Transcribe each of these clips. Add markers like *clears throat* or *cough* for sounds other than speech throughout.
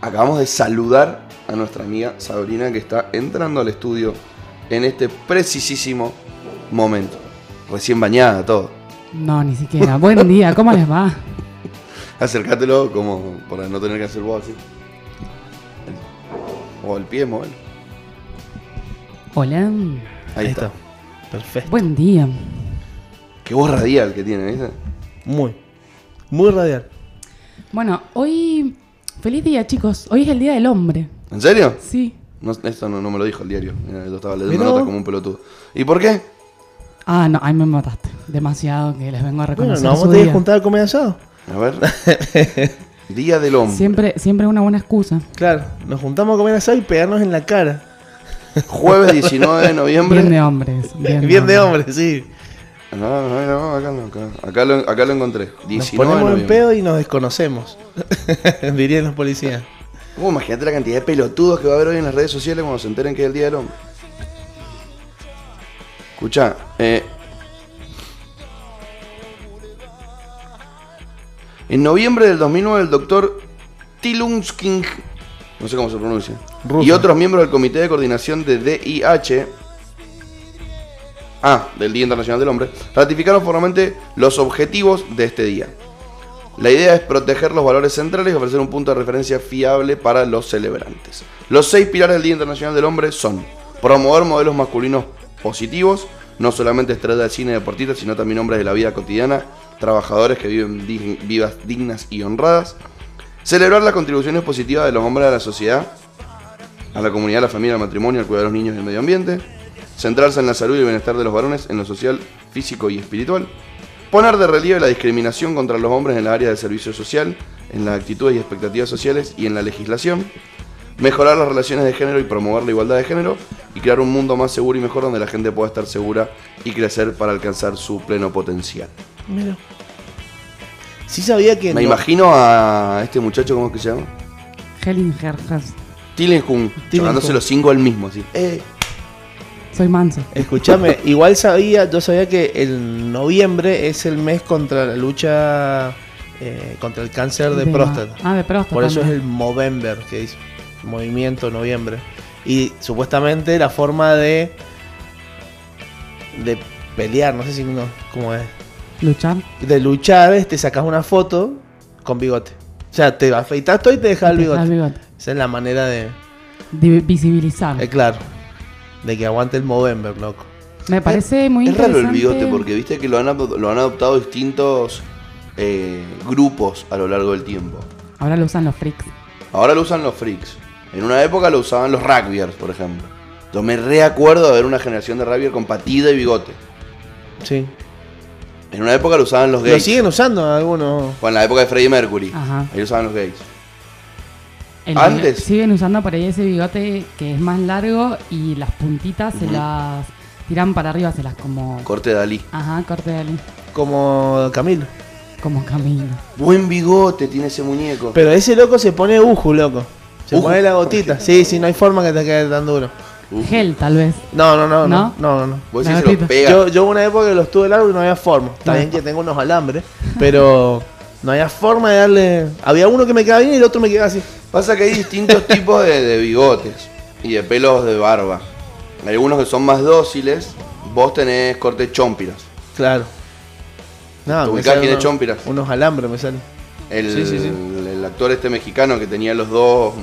acabamos de saludar a nuestra amiga Sabrina que está entrando al estudio en este precisísimo momento. Recién bañada, todo. No, ni siquiera. Buen día, ¿cómo les va? *laughs* Acércatelo como para no tener que hacer vos así. O el pie, móvil. Hola. Ahí, está. Perfecto. Buen día. Qué voz radial que tiene, ¿viste? Muy. Muy radial. Bueno, hoy. Feliz día, chicos. Hoy es el Día del Hombre. ¿En serio? Sí. No, esto no, no me lo dijo el diario. Mira, yo estaba leyendo Mirá notas como un pelotudo. ¿Y por qué? Ah, no, ahí me mataste. Demasiado que les vengo a Bueno, reconocer. nos su vamos a tener que juntar a comer asado. A ver. *laughs* Día del hombre. Siempre, siempre es una buena excusa. Claro, nos juntamos a comer asado y pegarnos en la cara. Jueves *laughs* 19 de noviembre. Bien de hombres. Bien, Bien de hombre, sí. No, no, no, acá no, acá, acá lo, acá lo encontré. 19 Nos ponemos en pedo y nos desconocemos. *laughs* Dirían los policías. Uh, imagínate la cantidad de pelotudos que va a haber hoy en las redes sociales cuando se enteren que es el Día del Hombre. Escucha, eh, en noviembre del 2009 el doctor Tilumsking, no sé cómo se pronuncia, Ruso. y otros miembros del Comité de Coordinación de DIH, ah, del Día Internacional del Hombre, ratificaron formalmente los objetivos de este día. La idea es proteger los valores centrales y ofrecer un punto de referencia fiable para los celebrantes. Los seis pilares del Día Internacional del Hombre son promover modelos masculinos positivos, no solamente estrellas de cine deportistas, sino también hombres de la vida cotidiana, trabajadores que viven dig- vidas dignas y honradas, celebrar las contribuciones positivas de los hombres a la sociedad, a la comunidad, a la familia, al matrimonio, al cuidado de los niños y el medio ambiente, centrarse en la salud y el bienestar de los varones, en lo social, físico y espiritual, Poner de relieve la discriminación contra los hombres en la área del servicio social, en las actitudes y expectativas sociales y en la legislación. Mejorar las relaciones de género y promover la igualdad de género. Y crear un mundo más seguro y mejor donde la gente pueda estar segura y crecer para alcanzar su pleno potencial. Mira. Sí sabía que... Me no- imagino a este muchacho, ¿cómo es que se llama? Hellinger llevándose los cinco al mismo, así. Eh, Soy manso. Escúchame, igual sabía, yo sabía que el noviembre es el mes contra la lucha eh, contra el cáncer de, próstata. Ah, de próstata. Por eso es el Movember, que dice Movimiento Noviembre. Y supuestamente la forma de de pelear, no sé si no, cómo es, Luchar. de luchar es te sacas una foto con bigote. O sea, te afeitas todo y te dejas el Te bigote. dejas el bigote. Esa es la manera de, Di- visibilizar. eh, claro, de que aguante el Movember, loco. Me parece muy es raro el interesante. bigote porque viste que lo han, lo han adoptado distintos eh, grupos a lo largo del tiempo. Ahora lo usan los freaks. Ahora lo usan los freaks. En una época lo usaban los rugbyers, por ejemplo. Yo me reacuerdo de ver una generación de rugbyers con patilla y bigote. Sí. En una época lo usaban los Lo gays. siguen usando algunos. O en la época de Freddie Mercury. Ajá. Ahí lo usaban los gays. El Antes. bigote- Siguen usando por ahí ese bigote que es más largo y las puntitas se las tiran para arriba, se las como. Corte de Dalí. Ajá, corte de ali. Como Camilo. Como camino. Buen bigote tiene ese muñeco. Pero ese loco se pone uju, loco. Se Uju. pone la gotita. Sí, sí, no hay forma que te quede tan duro. Uf. Gel, tal vez. No, no, no, no. ¿No? No, no, no. Vos se lo gotita. pega. Yo, yo una época que los tuve largo y no había forma. Está No. bien que tengo unos alambres, *laughs* pero no había forma de darle. Había uno que me quedaba bien y el otro me quedaba así. Pasa que hay distintos *laughs* tipos de, de bigotes y de pelos de barba. Hay algunos que son más dóciles. Vos tenés corte chompiras. Claro. No, ¿Te me ubicás quién es Chompiras? Unos alambres me salen. El, Sí, sí, sí. el- el actor este mexicano que tenía los dos.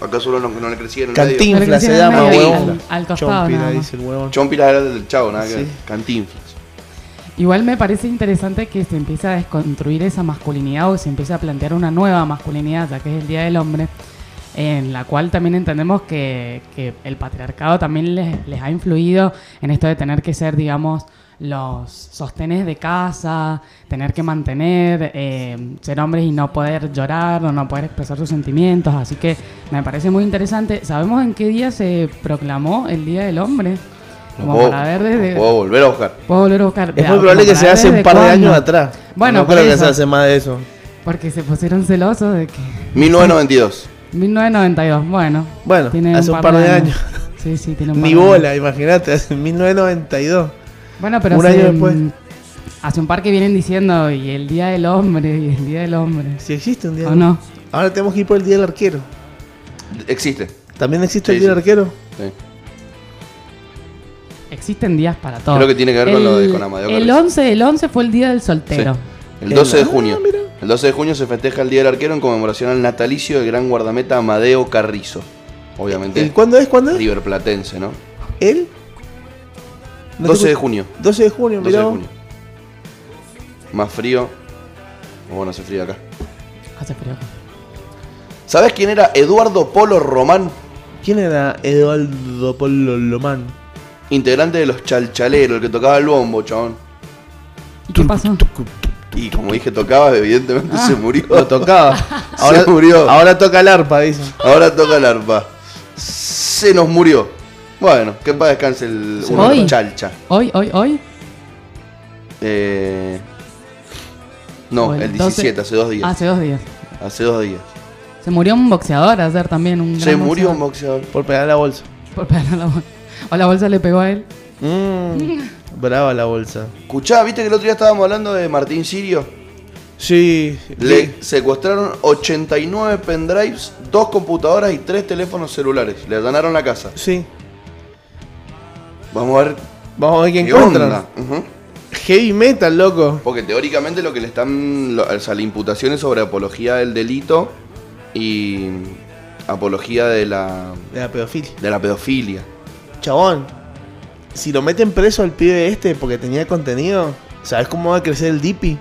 Acá solo los que no le medio. Cantinflas se llama, huevón. al- al costado, Chompira, dice el huevón. Chompiras era del chavo, nada que. Cantinflas. Igual me parece interesante que se empiece a desconstruir esa masculinidad o se empiece a plantear una nueva masculinidad, ya que es el Día del Hombre, en la cual también entendemos que, el patriarcado también les, les ha influido en esto de tener que ser, digamos, los sostenes de casa, tener que mantener, eh, ser hombres y no poder llorar o no poder expresar sus sentimientos. Así que me parece muy interesante. ¿Sabemos en qué día se proclamó el Día del Hombre? Puedo, para ver lo desde... puedo volver a buscar. Puedo volver a buscar. Es muy probable que se hace un par de años atrás. Bueno, no creo que se hace más de eso. Porque se pusieron celosos de que. 1992. 1992, bueno. Bueno, tiene hace un par de años. Sí, sí, tiene un par Ni de bola, años. imagínate, hace 1992. Bueno, pero Un hace, año después. Hace un par que vienen diciendo, y el Día del Hombre, y el Día del Hombre. Si existe un día. ¿O no? Ahora tenemos que ir por el día del arquero. Existe. ¿También existe Sí, el día del arquero? sí. Existen días para todo. Creo que tiene que ver con lo de- con Amadeo El Carrizo. 11, el 11 fue el día del soltero. Sí. El 12 de Ah, junio. mira. El 12 de junio se festeja el Día del Arquero en conmemoración al natalicio del gran guardameta Amadeo Carrizo. Obviamente, ¿Y cuándo es? ¿Cuándo es? River Platense, ¿no? ¿Él? No te 12 de junio. 12 de junio, 12 de mirá. junio. Más frío. O bueno, hace frío acá. Hace frío. ¿Sabés quién era Eduardo Polo Román? ¿Quién era Eduardo Polo Lomán? Integrante de los Chalchaleros, el que tocaba el bombo, chabón. ¿Y qué pasó? Y como dije, tocaba, evidentemente Ah. se murió. Lo tocaba. *laughs* Ahora, Se murió. ahora toca el arpa, dicen. Ahora toca el arpa. Se nos murió. Bueno, que en paz descanse el uno de Hoy. los Chalcha. Hoy, hoy, hoy. Eh, no, el 12 17, hace dos días. Hace dos días. Hace dos días. Se murió un boxeador ayer también. Un Se gran murió un boxeador. Por pegar la bolsa. Por pegarle a la bolsa. O la bolsa le pegó a él. Mm, brava la bolsa. Escuchá, ¿viste que el otro día estábamos hablando de Martín Sirio? Sí. Le secuestraron 89 pendrives, dos computadoras y tres teléfonos celulares. Le allanaron la casa. Sí. Vamos a ver Vamos a ver qué qué encuentran. Heavy metal, loco. Porque teóricamente lo que le están. lo- o sea, la imputación es sobre apología del delito y apología de la, De la pedofilia. de la pedofilia. Chabón. Si lo meten preso al pibe este porque tenía contenido, ¿sabes cómo va a crecer el Dipi?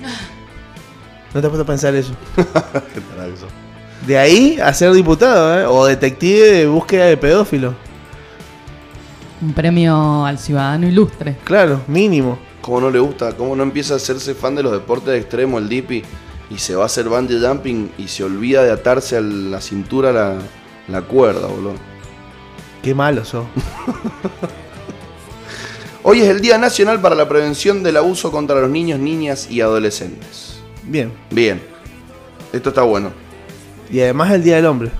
*laughs* No te has puesto a pensar eso. *laughs* ¿Qué tal eso? De ahí a ser diputado, ¿eh? O detective de búsqueda de pedófilo. Un premio al ciudadano ilustre. Claro, mínimo. ¿Cómo no le gusta? ¿Cómo no empieza a hacerse fan de los deportes extremos, el Dipi? Y se va a hacer bungee jumping y se olvida de atarse a la cintura la, la cuerda, boludo. Qué malo sos. *laughs* Hoy es el Día Nacional para la Prevención del Abuso contra los Niños, Niñas y Adolescentes. Bien. Bien. Esto está bueno. Y además el Día del Hombre.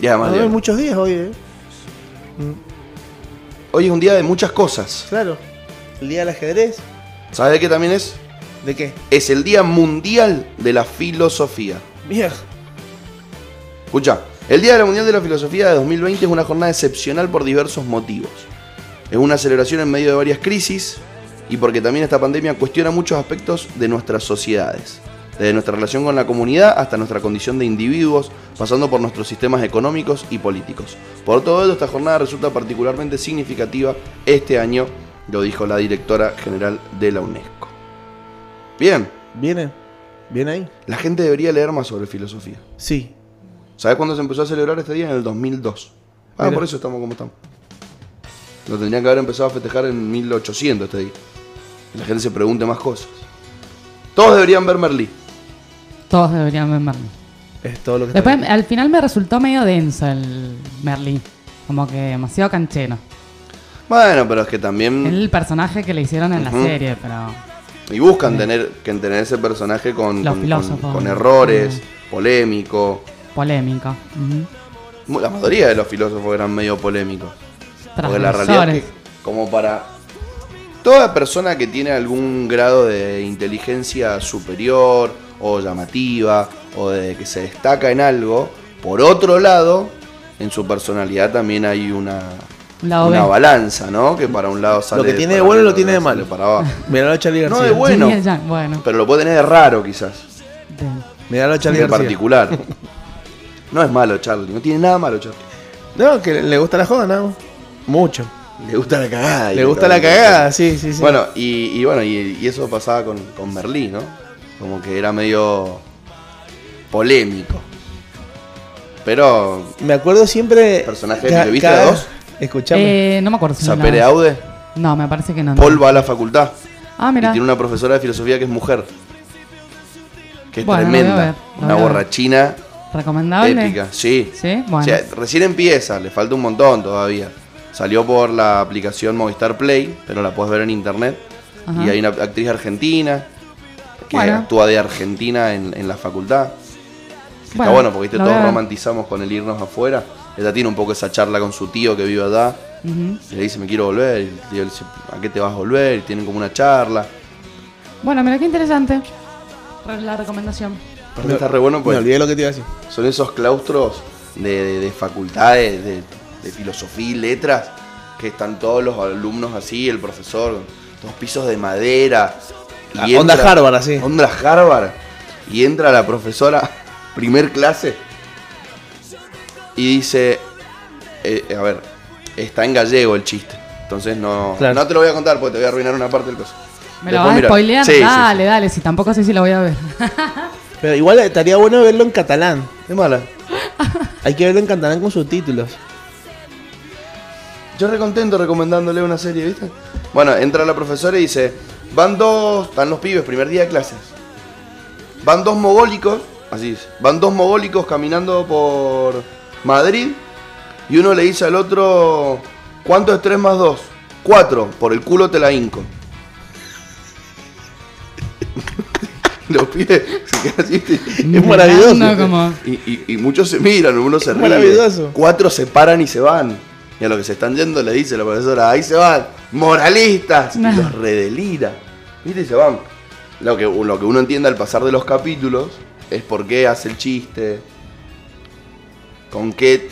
Y además, No, hay muchos días hoy, ¿eh? hoy es un día de muchas cosas. Claro. El Día del Ajedrez. ¿Sabes de qué también es? ¿De qué? Es el Día Mundial de la Filosofía. Mierda. Escucha, el Día de la Mundial de la Filosofía de 2020 es una jornada excepcional por diversos motivos. Es una celebración en medio de varias crisis y porque también esta pandemia cuestiona muchos aspectos de nuestras sociedades. Desde nuestra relación con la comunidad hasta nuestra condición de individuos, pasando por nuestros sistemas económicos y políticos. Por todo ello, esta jornada resulta particularmente significativa este año, lo dijo la directora general de la UNESCO. Bien, ¿Viene? ¿Viene ahí? la gente debería leer más sobre filosofía. Sí. ¿Sabes cuándo se empezó a celebrar este día? En el 2002. Ah, Mira. por eso estamos como estamos. Lo tendrían que haber empezado a festejar en 1800 este día. Y la gente se pregunte más cosas. Todos deberían ver Merlí. Todos deberían ver Merlí. Es todo lo que está Después, al final me resultó medio denso el Merlí. Como que demasiado canchero. Bueno, pero es que también... El personaje que le hicieron en la serie, pero. Y buscan tener, que tener ese personaje con, Los con- filósofos. con- con errores, polémico. Polémico. Ujú. La mayoría de los filósofos eran medio polémicos. Porque la realidad es que, como para toda persona que tiene algún grado de inteligencia superior o llamativa o de que se destaca en algo, por otro lado, en su personalidad también hay una, lado una B. balanza, ¿no? Que para un lado sale que tiene de bueno lo tiene de malo. Para abajo. *laughs* Miralo a Charlie No, García. de bueno. *laughs* Bueno. Pero lo puede tener de raro quizás, Miralo a Charlie en García. particular. *laughs* No es malo Charlie, no tiene nada malo Charlie. No, que le gusta la joda, ¿no? Mucho. Le gusta la cagada. Le gusta la cagada, sí, sí, sí. Bueno, y, y bueno, y, y eso pasaba con, con Merlí, ¿no? Como que era medio polémico. Pero, Me acuerdo siempre. Personaje que viste cada- dos. Escuchame. Eh, no me acuerdo si Sapere Aude, No, me parece que no. no. Paul va a la facultad. Ah, Y mira. tiene una profesora de filosofía que es mujer. Que es Bueno, tremenda. ver, una borrachina ¿Recomendable? épica. Sí. Sí, bueno. O sea, recién empieza, le falta un montón todavía. Salió por la aplicación Movistar Play, pero la puedes ver en internet. Ajá. Y hay una actriz argentina que Bueno. actúa de Argentina en, en la facultad. Bueno, está bueno porque ¿viste? todos romantizamos con el irnos afuera. Ella tiene un poco esa charla con su tío que vive allá. Y le dice, me quiero volver. Y el tío le dice, ¿a qué te vas a volver? Y tienen como una charla. Bueno, mira qué interesante. Re- La recomendación. Aparte está re bueno Me pues olvidé lo que te iba a decir. son esos claustros de, de- de facultades de, de filosofía y letras, que están todos los alumnos así, el profesor, dos pisos de madera. Ah, onda Harvard, así. Onda Harvard. Y entra la profesora, *laughs* primer clase, y dice, eh, a ver, está en gallego el chiste. Entonces no, Claro. no te lo voy a contar porque te voy a arruinar una parte del coso. ¿Me lo Después vas a spoilear? Sí, sí, sí. dale, dale, si tampoco sé si lo voy a ver. *laughs* Pero igual estaría bueno verlo en catalán. Es mala. *laughs* Hay que verlo en catalán con subtítulos. Yo re contento recomendándole una serie, ¿viste? Bueno, entra la profesora y dice, van dos, están los pibes, primer día de clases. Van dos mogólicos, así es, van dos mogólicos caminando por Madrid y uno le dice al otro, ¿cuánto es 3 más 2? 4, por el culo te la hinco. *laughs* *laughs* los pibes se quedan así, ¿viste? Es maravilloso. Como- Y, y- y muchos se miran, uno se Es ríe. maravilloso. Cuatro se paran y se van. Y a los que se están yendo le dice la profesora, ahí se van, moralistas. Y los redelira. ¿Viste? Y se van. Lo que, lo que uno entiende al pasar de los capítulos es por qué hace el chiste. Con qué.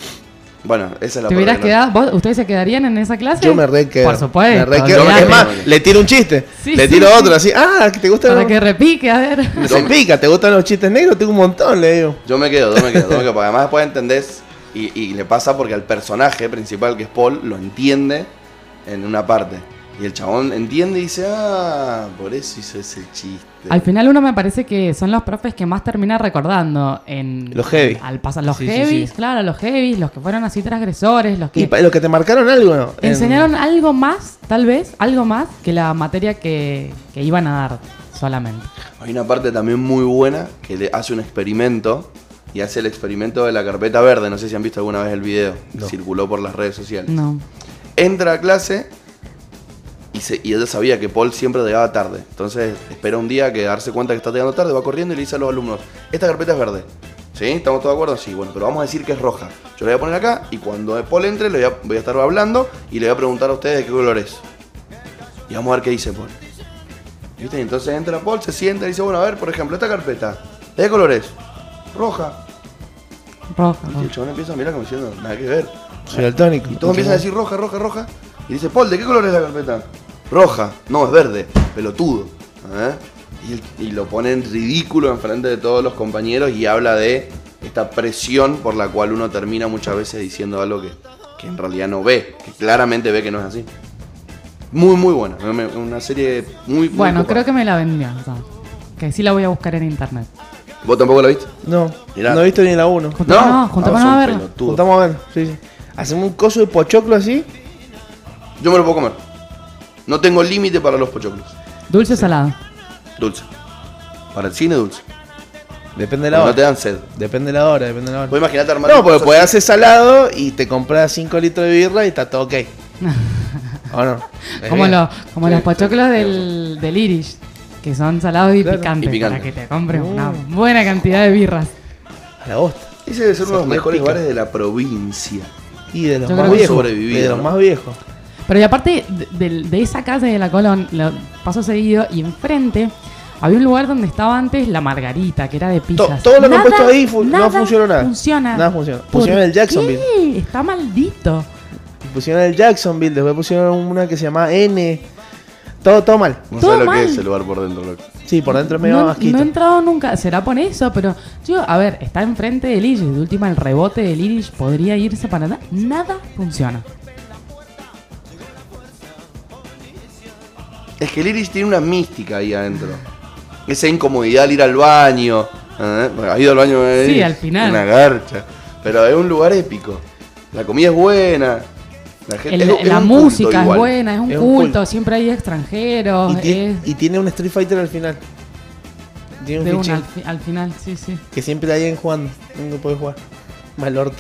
Bueno, esa es la ¿Te hubieras que no- quedado? ¿Vos- ¿Ustedes se quedarían en esa clase? Yo me re quedo. Por supuesto. Me re quedo. Es más, le tiro un chiste. Sí, le tiro sí. otro así. Ah, ¿te gustan Para los... que repique, a ver. *laughs* Se pica, ¿te gustan los chistes negros? Tengo un montón, le digo. Yo me quedo, yo me quedo, yo me quedo, porque además después entendés y, y le pasa porque al personaje principal que es Paul lo entiende en una parte. Y el chabón entiende y dice, ah, por eso hizo ese chiste. Al final uno me parece que son los profes que más termina recordando en Los heavy. Al pasar los Sí, sí, heavies, sí. claro, los heavies, los que fueron así transgresores, los que Y los que te marcaron algo, ¿no? En- enseñaron algo más, tal vez, algo más que la materia que, que iban a dar solamente. Hay una parte también muy buena que le hace un experimento y hace el experimento de la carpeta verde. No sé si han visto alguna vez el video. No. Circuló por las redes sociales. No. Entra a clase y, se- y ella sabía que Paul siempre llegaba tarde. Entonces espera un día que darse cuenta que está llegando tarde, va corriendo y le dice a los alumnos, esta carpeta es verde. ¿Sí? ¿Estamos todos de acuerdo? Sí, bueno, pero vamos a decir que es roja. Yo la voy a poner acá y cuando Paul entre le voy a, voy a estar hablando y le voy a preguntar a ustedes de qué color es. Y vamos a ver qué dice Paul. ¿Viste? Y entonces entra Paul, se sienta y dice, bueno, a ver, por ejemplo, esta carpeta, ¿de qué color es? Roja. Roja, Y el chabón empieza a mirar como diciendo, nada que ver. Soy daltónico. Y todos empiezan a decir roja, roja, roja. Y dice, Paul, ¿de qué color es la carpeta? Roja. No, es verde. Pelotudo. ¿Eh? Y, el- y lo pone en ridículo enfrente de todos los compañeros y habla de esta presión por la cual uno termina muchas veces diciendo algo que, que en realidad no ve, que claramente ve que no es así. Muy, muy buena. Una serie muy, muy Bueno, copada. creo que me la vendió. o sea, que sí la voy a buscar en internet. ¿Vos tampoco la viste? No, Mirá. no he visto ni la 1. Juntémonos, No, juntémonos Ah, a son verla. pelotudos. Juntamos a ver, sí, sí. Hacemos un coso de pochoclo así. Yo me lo puedo comer. No tengo límite para los pochoclos. Dulce o salado. Dulce. Para el cine, dulce. Depende de la Porque hora. no te dan sed. Depende de la hora, depende de la hora. Vos imaginate armar No, porque puedes hacer salado y te compras 5 litros de birra y está todo ok. *laughs* ¿O no? Es Como, los, como los pochoclos del, del Irish, que son salados y, Claro. picantes, Y picante. para que te compres una buena cantidad de birras. A la bosta. Ese debe ser uno de los mejores pica. bares de la provincia. Y de los Yo más viejos. De los ¿no? más viejos. Pero y aparte de, de- de esa calle de la Colón, lo paso seguido y enfrente había un lugar donde estaba antes la Margarita, que era de To- pizzas. todo lo que han Nada- puesto ahí fu- no nada funcionó nada. Funciona. Nada funciona. ¿Por Pusieron el Jacksonville. qué? Está maldito. Pusieron el Jacksonville, después pusieron una que se llama N. Todo, todo mal. No Todo sé lo mal. que es el lugar por dentro, loco. Sí, por dentro es medio No, asquito. no he entrado nunca, será por eso, pero yo, a ver, está enfrente del Irish, de última el rebote del Irish podría irse para nada, nada funciona. Es que el Irish tiene una mística ahí adentro. Esa incomodidad al ir al baño. ¿eh? ¿Has ido al baño? de Sí, Irish? al final. Una garcha. Pero es un lugar épico. La comida es buena. La, gente, El- es- la música es buena, es un Es un culto, culto. siempre hay extranjeros, Y, tiene, es y tiene un Street Fighter al final. Tiene un de una al, fi- al final, sí, sí. que siempre hay alguien jugando. Nunca puede jugar. Mal orto.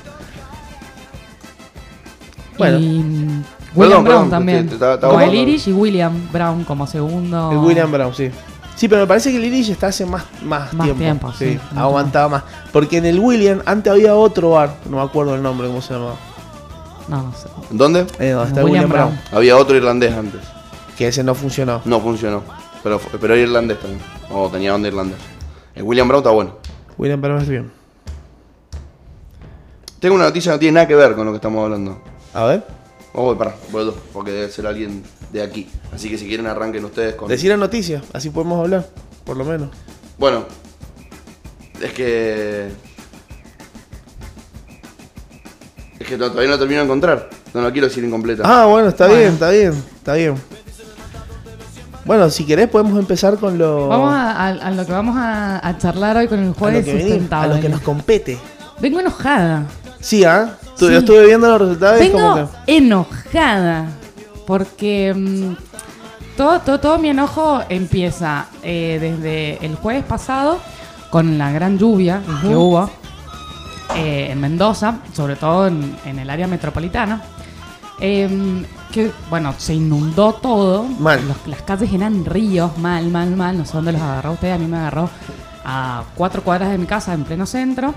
Bueno. Y William Perdón, Brown perdón, también. te- Como el. Irish y William Brown como segundo. El William Brown, sí. Sí, pero me parece que el Irish está hace más, más, Más tiempo. tiempo, sí, aguantado más. Porque en el William antes había otro bar, no me acuerdo el nombre, cómo se llamaba. No, no sé. ¿Dónde? Eh, donde está William William, Brown. Brown. Había otro irlandés antes. Que ese no funcionó. No funcionó. Pero, pero era irlandés también. O tenía onda irlandés. El William Brown está bueno. William Brown es bien. Tengo una noticia que no tiene nada que ver con lo que estamos hablando. A ver. Oh, voy, pará, dos, porque debe ser alguien de aquí. Así que si quieren arranquen ustedes con... Decir la noticia, así podemos hablar, por lo menos. Bueno, es que... Es que to- todavía no termino de encontrar. No lo quiero decir incompleta. Ah, bueno, está Bueno. bien, está bien, está bien. Bueno, si querés podemos empezar con lo, Vamos a, a- a lo que vamos a, a charlar hoy con el a lo jueves que, a lo que nos compete. Vengo enojada. Sí, ¿ah? Sí. Yo estuve viendo los resultados y es como Vengo que... enojada. Porque mm, todo, todo, todo mi enojo empieza eh, desde el jueves pasado con la gran lluvia que hubo eh, en Mendoza, sobre todo en, en el área metropolitana. Em, que bueno, se inundó todo. Mal. Los- las calles eran ríos, mal, mal, mal. No sé dónde los agarró usted, a mí me agarró a cuatro cuadras de mi casa en pleno centro.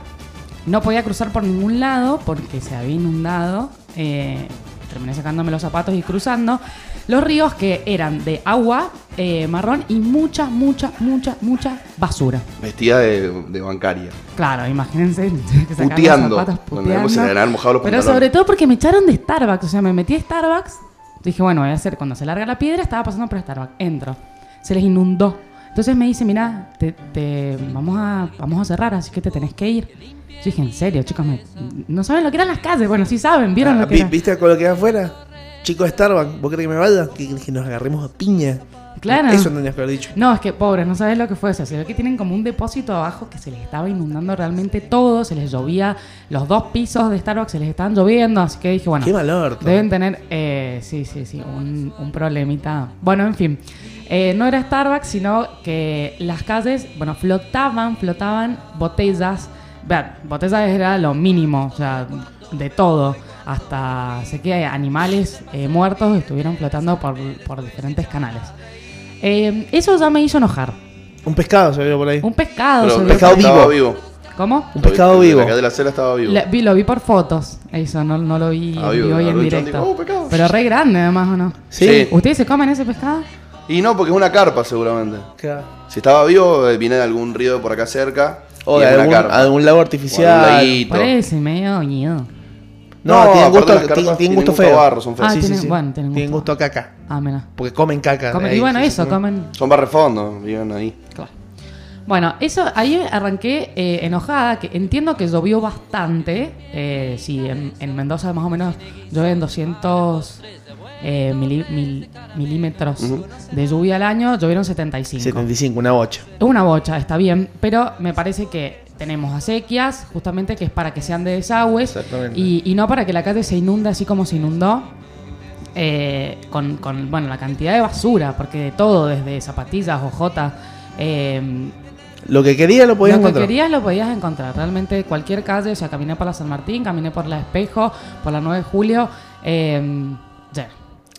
No podía cruzar por ningún lado porque se había inundado. Eh, terminé sacándome los zapatos y cruzando. Los ríos que eran de agua eh, marrón y mucha, mucha, mucha, mucha basura. Vestida de, de bancaria. Claro, imagínense *laughs* que sacar los Puteando. zapatos se puteando. mojado los Pero pantalones. sobre todo porque me echaron de Starbucks. O sea, me metí a Starbucks. Dije, bueno, voy a hacer cuando se larga la piedra. Estaba pasando por Starbucks. Entro. Se les inundó. Entonces me dice, mira, te, te- vamos, a, vamos a cerrar, así que te tenés que ir. Yo dije, en serio, chicos, me- no saben lo que eran las calles. Bueno, sí saben, vieron Ah, lo que vi- era. ¿Viste con lo que hay afuera? Chico de Starbucks, ¿vos crees que me vaya? Que, que nos agarremos a piña. Claro. Eso tendrías que haber dicho. No, es que pobres, no sabes lo que fue. O sea, se ve que tienen como un depósito abajo que se les estaba inundando realmente todo. Se les llovía, los dos pisos de Starbucks se les estaban lloviendo. Así que dije, bueno, Qué mal orto. deben tener, eh, sí, sí, sí, un, un problemita. Bueno, en fin. Eh, no era Starbucks, sino que las calles, bueno, flotaban, flotaban botellas. Vean, botellas era lo mínimo, o sea, de todo. Hasta sé que animales eh, muertos estuvieron flotando por, por diferentes canales. Eh, eso ya me hizo enojar. Un pescado se vio por ahí. Un pescado. Pero se vio pescado por- estaba vivo. vivo. ¿Cómo? Un pescado vi- vivo. Acá de la cera estaba vivo. Le- vi- lo vi por fotos, eso, no, no lo vi Ah, en vivo, vivo y en directo. dijo, "Oh, pescado". Pero re grande además, ¿o no? Sí. Sí. ¿Ustedes se comen ese pescado? Y no, porque es una carpa seguramente. Claro. Si estaba vivo, eh, viene de algún río por acá cerca. O de algún, algún lago artificial. laguito. Parece medio ñido. No, No, tienen gusto, las tienen- tienen tienen gusto gusto feo. barro, son feas. Ah, Sí, sí, tienen- sí. bueno, tienen Tienen gusto. gusto a caca. Ah, mira. Porque comen caca. Comen- ahí, y bueno, sí, eso, sí. comen. Son barrefondos, viven ahí. Claro. Bueno, eso ahí arranqué eh, enojada, que entiendo que llovió bastante. Eh, sí, en, en Mendoza más o menos llueven 200 eh, mili- mil- milímetros de lluvia al año, llovieron 75. 75, una bocha. Una bocha, está bien, pero me parece que tenemos acequias, justamente que es para que sean de desagües y, y no para que la calle se inunde así como se inundó. eh, con, con, bueno, la cantidad de basura, porque de todo, desde zapatillas, hojotas, eh, Lo que quería lo podías lo que encontrar. querías lo podías encontrar. Realmente cualquier calle, o sea, caminé por la San Martín, caminé por la Espejo, por la 9 de Julio, eh, ya.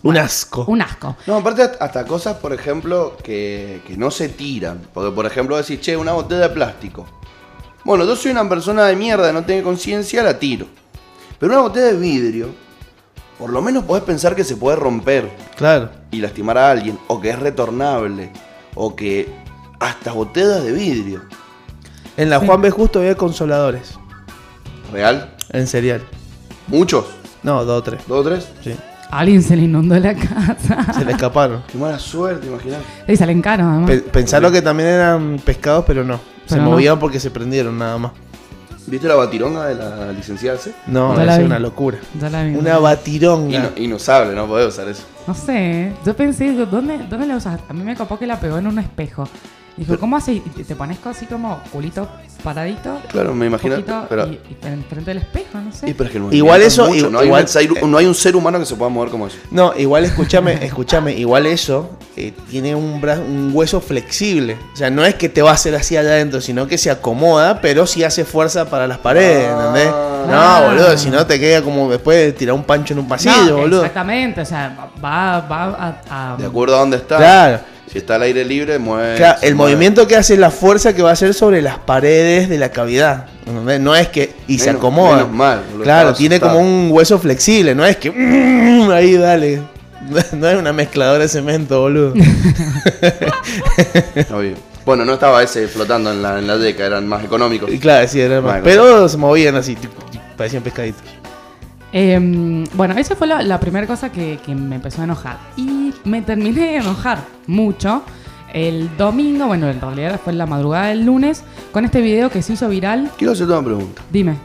Un asco. un asco. No, aparte hasta cosas, por ejemplo, que, que no se tiran. Porque, por ejemplo, decís, che, una botella de plástico. Bueno, yo soy una persona de mierda, no tengo conciencia, la tiro. Pero una botella de vidrio, por lo menos podés pensar que se puede romper Claro. y lastimar a alguien, o que es retornable, o que hasta botellas de vidrio. En la Sí. Juan B. Justo había consoladores. ¿Real? En cereal. ¿Muchos? No, dos o tres. ¿Dos o tres? Sí. Alguien se le inundó la casa. Se le escaparon. Qué mala suerte, imaginate. Y salen caros, además. Pe- pensaron que también eran pescados, pero no. Se no. movían porque se prendieron nada más. ¿Viste la batironga de la licenciada C? No, la es vi. una locura. Ya la vi. Una batironga. Ino- inusable, no podés usar eso. No sé, yo pensé, ¿dónde, ¿dónde la usas? A mí me copó que la pegó en un espejo. Dijo, ¿cómo hace? Y te- te pones así como culito paradito. Claro, me imagino. poquito, Pero, y, y enfrente del espejo, no sé. y, pero es que el Igual eso- es mucho, no, hay igual- un ser, no hay un ser humano que se pueda mover como eso. No, igual escúchame, escúchame, igual eso eh, tiene un, bra- un hueso flexible. O sea, no es que te va a hacer así allá adentro, sino que se acomoda, pero sí hace fuerza para las paredes, Ah. ¿entendés? Ah. No, boludo, si no te queda como después de tirar un pancho en un pasillo, No, boludo. Exactamente, o sea, va, va a, a- De acuerdo a dónde está. Claro. Si está al aire libre, mueve. Claro, el mueve. movimiento que hace es la fuerza que va a hacer sobre las paredes de la cavidad. No es que. Y se acomoda. menos mal, claro, tiene asustado. como un hueso flexible, no es que. *laughs* ahí dale. *laughs* No es una mezcladora de cemento, boludo. *laughs* Obvio. Bueno, no estaba ese flotando en la, en la deca, eran más económicos. Y claro, sí, era más. Pero se movían así. Parecían pescaditos. Eh, bueno, esa fue la, la primera cosa que, que me empezó a enojar. Y me terminé de enojar mucho el domingo, bueno, en realidad fue en la madrugada del lunes, con este video que se hizo viral. Quiero hacerte una pregunta. Dime,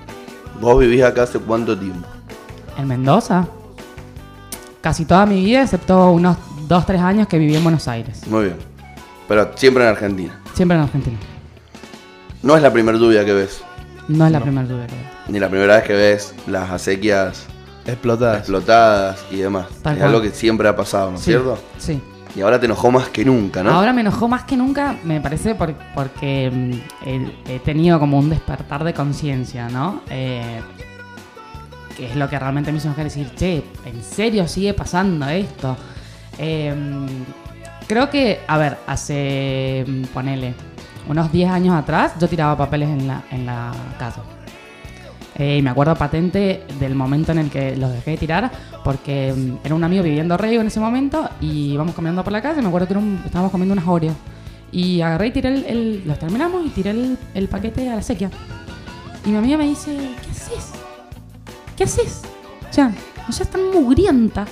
¿Vos vivís acá hace cuánto tiempo? ¿en Mendoza? Casi toda mi vida, excepto unos 2-3 años que viví en Buenos Aires. Muy bien. Pero siempre en Argentina. Siempre en Argentina. No es la primera lluvia que ves. No es la primera duda que veo. Ni la primera vez que ves las acequias Explotadas. explotadas y demás. Tal es cual. algo que siempre ha pasado, ¿no es Sí, cierto? Sí. Y ahora te enojó más que nunca, ¿no? Ahora me enojó más que nunca, me parece, por- porque mm, he, tenido como un despertar de conciencia, ¿no? Eh, que es lo que realmente me hizo enojar decir, che, ¿en serio sigue pasando esto? Eh, creo que, a ver, hace, mm, ponele, unos 10 años atrás yo tiraba papeles en la, en la casa. Eh, y me acuerdo patente del momento en el que los dejé de tirar, porque mm, era un amigo viviendo Rey en ese momento y íbamos caminando por la calle. Me acuerdo que un- estábamos comiendo unas Oreos. Y agarré y tiré el, Los terminamos y tiré el, paquete a la sequía. Y mi amiga me dice: ¿Qué haces? ¿Qué haces? O sea, no seas tan mugrienta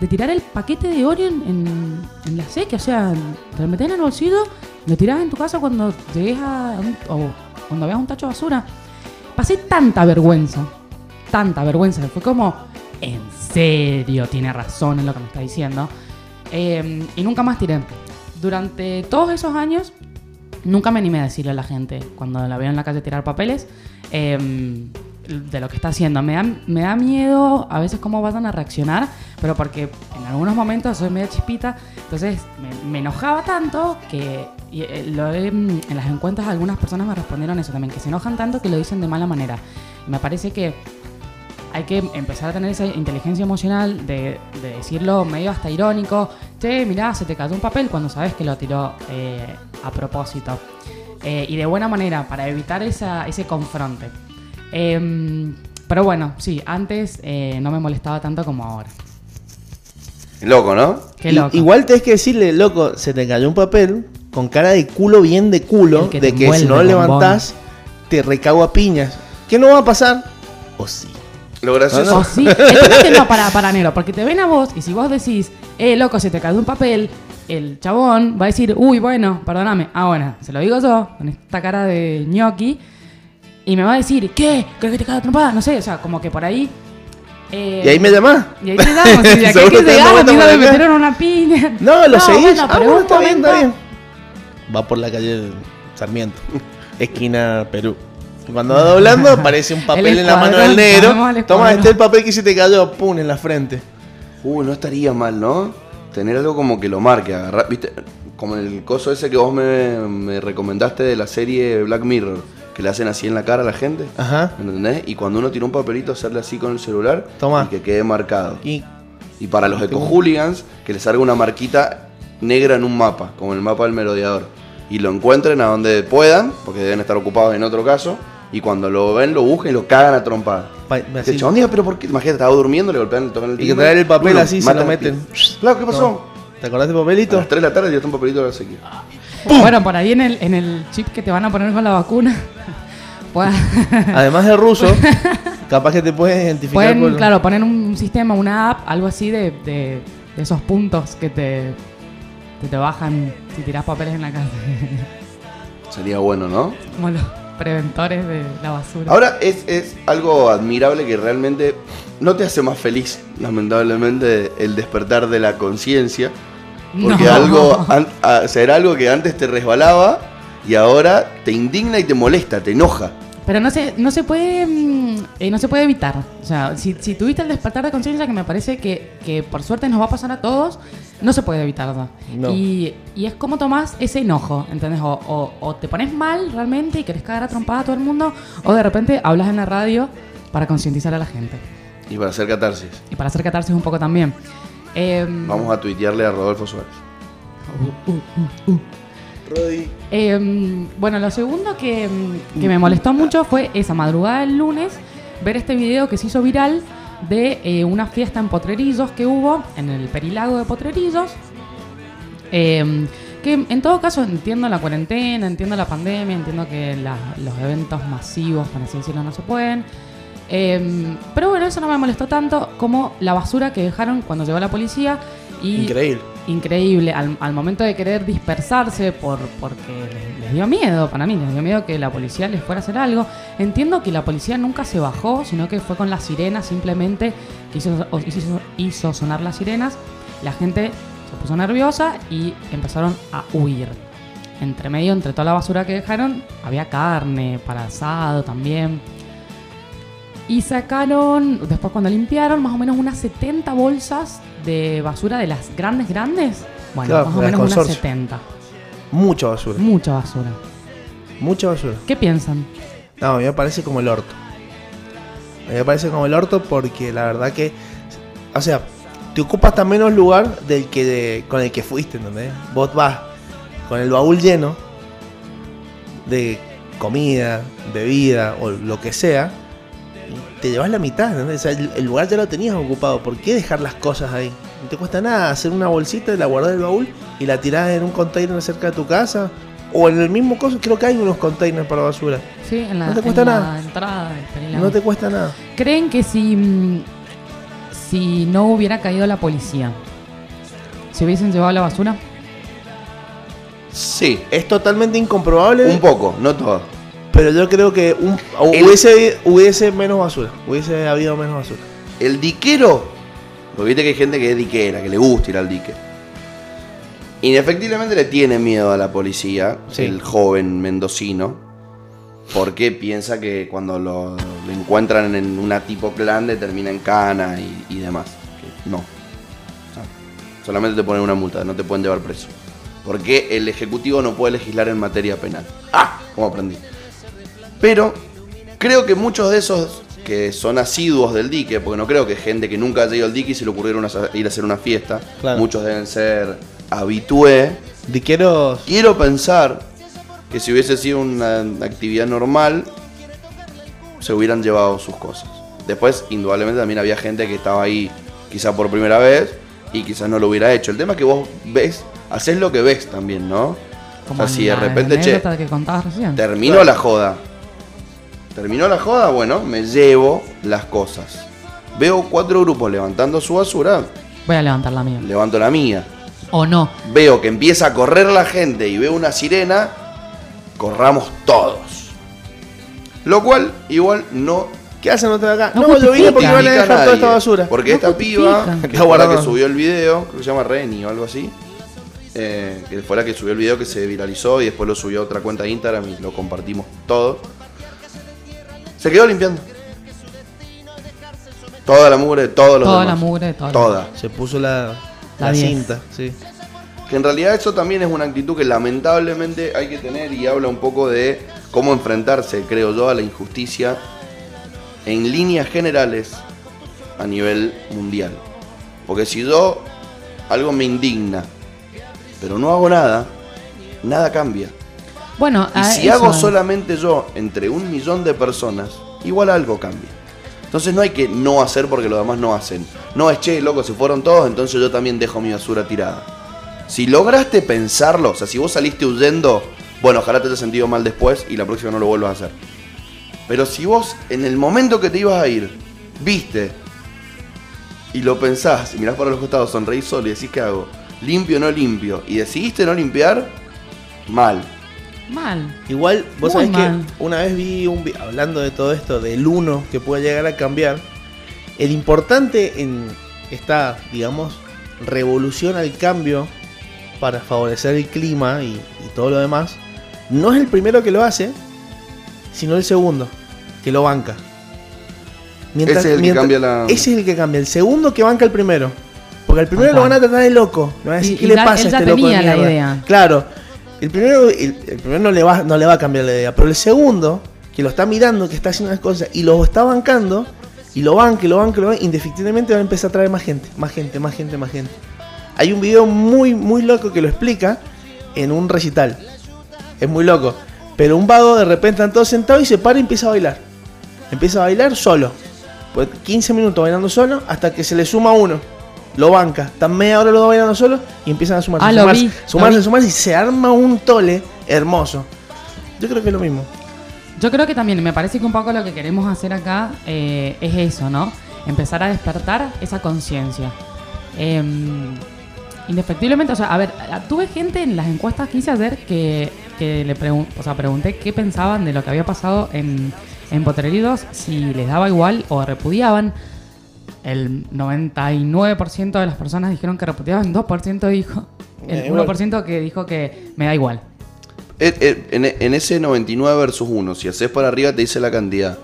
de tirar el paquete de Oreo en, la sequía. O sea, te lo metés en el bolsillo lo tirás en tu casa cuando llegues a. o cuando veas un tacho de basura. Pasé tanta vergüenza, tanta vergüenza, que fue como, en serio, tiene razón en lo que me está diciendo. Eh, y nunca más tiré. Durante todos esos años, nunca me animé a decirle a la gente, cuando la veo en la calle tirar papeles, eh, de lo que está haciendo. Me da, me da miedo a veces cómo vayan a reaccionar, pero porque en algunos momentos soy media chispita, entonces me, me enojaba tanto que y, eh, lo he- en las encuestas algunas personas me respondieron eso también, que se enojan tanto que lo dicen de mala manera. Y me parece que hay que empezar a tener esa inteligencia emocional de, de decirlo medio hasta irónico. Che, mirá, se te cayó un papel cuando sabes que lo tiró eh, a propósito. Eh, y de buena manera, para evitar esa, ese confronte. Em, pero bueno, sí, antes eh, no me molestaba tanto como ahora. Loco, ¿no? Qué loco. Igual tenés que decirle, loco, se te cayó un papel con cara de culo bien de culo, que de que si no lo levantás, te recago a piñas. ¿Qué no va a pasar? O sí. Lo gracioso. O sí, el tema es que no, para, para negro, porque te ven a vos y si vos decís, eh, loco, se te cayó un papel, el chabón va a decir, uy, bueno, perdóname. Ah, bueno, se lo digo yo, con esta cara de ñoqui, y me va a decir, ¿qué? ¿Crees que te cayó trompada? No sé, o sea, como que por ahí. eh, Y ahí me llamás. Y ahí te damos, y de *laughs* aquí que te llegar, damos a mí vuelta me metieron una piña. No, lo seguís. bueno, ah, pero bueno, un está bien, está momento- bien. Va por la calle Sarmiento, esquina Perú. Y Cuando va doblando, aparece un papel El en la mano del negro. Toma este el papel que se te cayó, pum, en la frente. Uh, no estaría mal, ¿no? Tener algo como que lo marque, agarrar, viste, como el coso ese que vos me, me recomendaste de la serie Black Mirror, que le hacen así en la cara a la gente, Ajá. ¿entendés? Y cuando uno tira un papelito, hacerle así con el celular Toma. y que quede marcado. Y Y para los eco-hooligans, que les salga una marquita negra en un mapa, como el mapa del merodeador. Y lo encuentren a donde puedan, porque deben estar ocupados en otro caso. Y cuando lo ven, lo busquen y lo cagan a trompada. pa- El chabón diga, pero ¿por qué? Imagínate, estaba durmiendo, le golpean, le tocan el Y que timbre. traer el papel Uno, así, se lo meten. Claro, ¿qué pasó? ¿Te acordás del A papelito? las 3 de la tarde tiraste un papelito de la sequía. Bueno, por ahí en el, en el chip que te van a poner con la vacuna. *laughs* pues, Además de ruso, *laughs* capaz que te puedes identificar pueden, por- claro, poner un sistema, una app, algo así de, de- de esos puntos que te, que te bajan si tiras papeles en la casa. *laughs* Sería bueno, ¿no? Como los preventores de la basura. Ahora es, es algo admirable que realmente no te hace más feliz, lamentablemente, el despertar de la conciencia. Porque No. algo, *laughs* an- a- o sea, era algo que antes te resbalaba y ahora te indigna y te molesta, te enoja. Pero no se, no se puede mm, eh, no se puede evitar. O sea, si, si tuviste el despertar de conciencia, que me parece que, que por suerte nos va a pasar a todos, no se puede evitar. ¿no? No. Y, y es como tomás ese enojo, ¿entendés? O, o- o te pones mal realmente y querés cagar a trompada a todo el mundo, o de repente hablas en la radio para concientizar a la gente. Y para hacer catarsis, Y para hacer catarsis un poco también. Em, vamos a tuitearle a Rodolfo Suárez. Rodi. Eh, bueno, lo segundo que, que me molestó mucho fue esa madrugada del lunes ver este video que se hizo viral de eh, una fiesta en Potrerillos que hubo en el Perilago de Potrerillos. Eh, que en todo caso entiendo la cuarentena, entiendo la pandemia, entiendo que la- los eventos masivos, por así decirlo, no se pueden. Em, pero bueno, eso no me molestó tanto como la basura que dejaron cuando llegó la policía. Y Increíble. Increíble. Al, al momento de querer dispersarse por, porque les, dio miedo, para mí, les dio miedo que la policía les fuera a hacer algo. Entiendo que la policía nunca se bajó, sino que fue con las sirenas, simplemente hizo, o- hizo, hizo sonar las sirenas. La gente se puso nerviosa y empezaron a huir. Entre medio, entre toda la basura que dejaron, había carne para asado también. Y sacaron, después cuando limpiaron, más o menos unas 70 bolsas de basura de las grandes, grandes. Bueno, Claro, más o menos unas consorcio. 70. Mucha basura. Mucha basura. Mucha basura. ¿Qué piensan? No, a mí me parece como el orto. A mí me parece como el orto porque la verdad que. O sea, te ocupa hasta menos lugar del que de- con el que fuiste, ¿entendés? Vos vas con el baúl lleno de comida, bebida o lo que sea. Te llevas la mitad, ¿entendés? O sea, el, el lugar ya lo tenías ocupado. ¿Por qué dejar las cosas ahí? No te cuesta nada hacer una bolsita, la guardar en el baúl y la tirás en un container cerca de tu casa. O en el mismo coso, creo que hay unos containers para basura. Sí, en la, No te cuesta en la nada. entrada del Perilán. No te cuesta nada. ¿Creen que si, mm, si no hubiera caído la policía, se hubiesen llevado la basura? Sí, Es totalmente incomprobable, un poco, no todo. Pero yo creo que un- El- hubiese, hubiese menos basura. Hubiese habido menos basura. El diquero, porque viste que hay gente que es diquera, que le gusta ir al dique. Inefectivamente le tiene miedo a la policía, Sí. el joven mendocino, porque piensa que cuando lo, lo encuentran en una tipo clan le termina en cana y, y demás. Que no. Sea, solamente te ponen una multa, no te pueden llevar preso. Porque el ejecutivo no puede legislar en materia penal. ¡Ah! Como aprendí. Pero creo que muchos de esos que son asiduos del dique, porque no creo que gente que nunca haya ido al dique y se le ocurrieron a- ir a hacer una fiesta, Claro. muchos deben ser habitué. Diqueros. Quiero pensar que si hubiese sido una actividad normal, se hubieran llevado sus cosas. Después, indudablemente, también había gente que estaba ahí quizá por primera vez y quizás no lo hubiera hecho. El tema es que vos ves, haces lo que ves también, ¿no? Como o sea, si de repente, che, que contabas recién. Terminó Claro. la joda. Terminó la joda, bueno, me llevo las cosas. Veo cuatro grupos levantando su basura, Voy a levantar la mía. levanto la mía. O no. Veo que empieza a correr la gente y veo una sirena, corramos todos. Lo cual, igual, no ¿Qué hacen ustedes acá? No No, yo vine porque iban a dejar toda esta basura. Porque No esta piba, que fue la que subió el video, creo que se llama Reni o algo así, eh, que fue la que subió el video que se viralizó y después lo subió a otra cuenta de Instagram y lo compartimos todos. Se quedó limpiando. Toda la mugre de todos los Toda la mugre, toda. Toda. Se puso la, La la 10. cinta, sí. Que en realidad eso también es una actitud que lamentablemente hay que tener y habla un poco de cómo enfrentarse, creo yo, a la injusticia en líneas generales a nivel mundial. Porque si yo algo me indigna, pero no hago nada, nada cambia. Bueno, Y a si eso hago solamente yo entre un millón de personas, igual algo cambia. Entonces no hay que no hacer porque los demás no hacen. No es, che, loco, se fueron todos, entonces yo también dejo mi basura tirada. Si lograste pensarlo, o sea, si vos saliste huyendo, bueno, ojalá te hayas sentido mal después y la próxima no lo vuelvas a hacer. Pero si vos en el momento que te ibas a ir, viste y lo pensás y mirás para los costados, sonreís solo y decís, ¿qué hago? ¿Limpio o no limpio? Y decidiste no limpiar, mal. Mal. Igual, vos Muy sabés mal. que una vez vi un vi- hablando de todo esto, del uno que puede llegar a cambiar. El importante en esta, digamos, revolución al cambio para favorecer el clima y, y todo lo demás, no es el primero que lo hace, sino el segundo, que lo banca. Ese es el que cambia la- Ese es el que cambia. El segundo que banca el primero. Porque al primero lo van a tratar de loco. No van a decir, Y- ¿qué y le pasa él a este loco de tenía la mierda?". idea. Claro. El primero, el, primero no, le va, no le va a cambiar la idea. Pero el segundo, que lo está mirando, que está haciendo las cosas y lo está bancando, y lo banca, y lo banca, y lo banca, indefectiblemente va a empezar a traer más gente, más gente, más gente, más gente. Hay un video muy, muy loco que lo explica en un recital. Es muy loco. Pero un vago de repente están todos sentados y se para y empieza a bailar. Empieza a bailar solo. Pues 15 minutos bailando solo hasta que se le suma uno. Lo banca. Están media hora los dos bailando solo y empiezan a sumarse. Ah, sumarse, vi, sumarse, y se arma un tole hermoso. Yo creo que es lo mismo. Yo creo que también, me parece que un poco lo que queremos hacer acá eh, es eso, ¿no? Empezar a despertar esa conciencia. Eh, indefectiblemente, o sea, a ver, tuve gente en las encuestas que hice ayer que, que le pregun o sea, pregunté qué pensaban de lo que había pasado en, en si les daba igual o repudiaban. El 99% de las personas dijeron que repudiaban, 2% dijo, el igual. 1% que dijo que me da igual. Eh, eh, En, en ese 99 versus 1, si haces para arriba te dice la cantidad.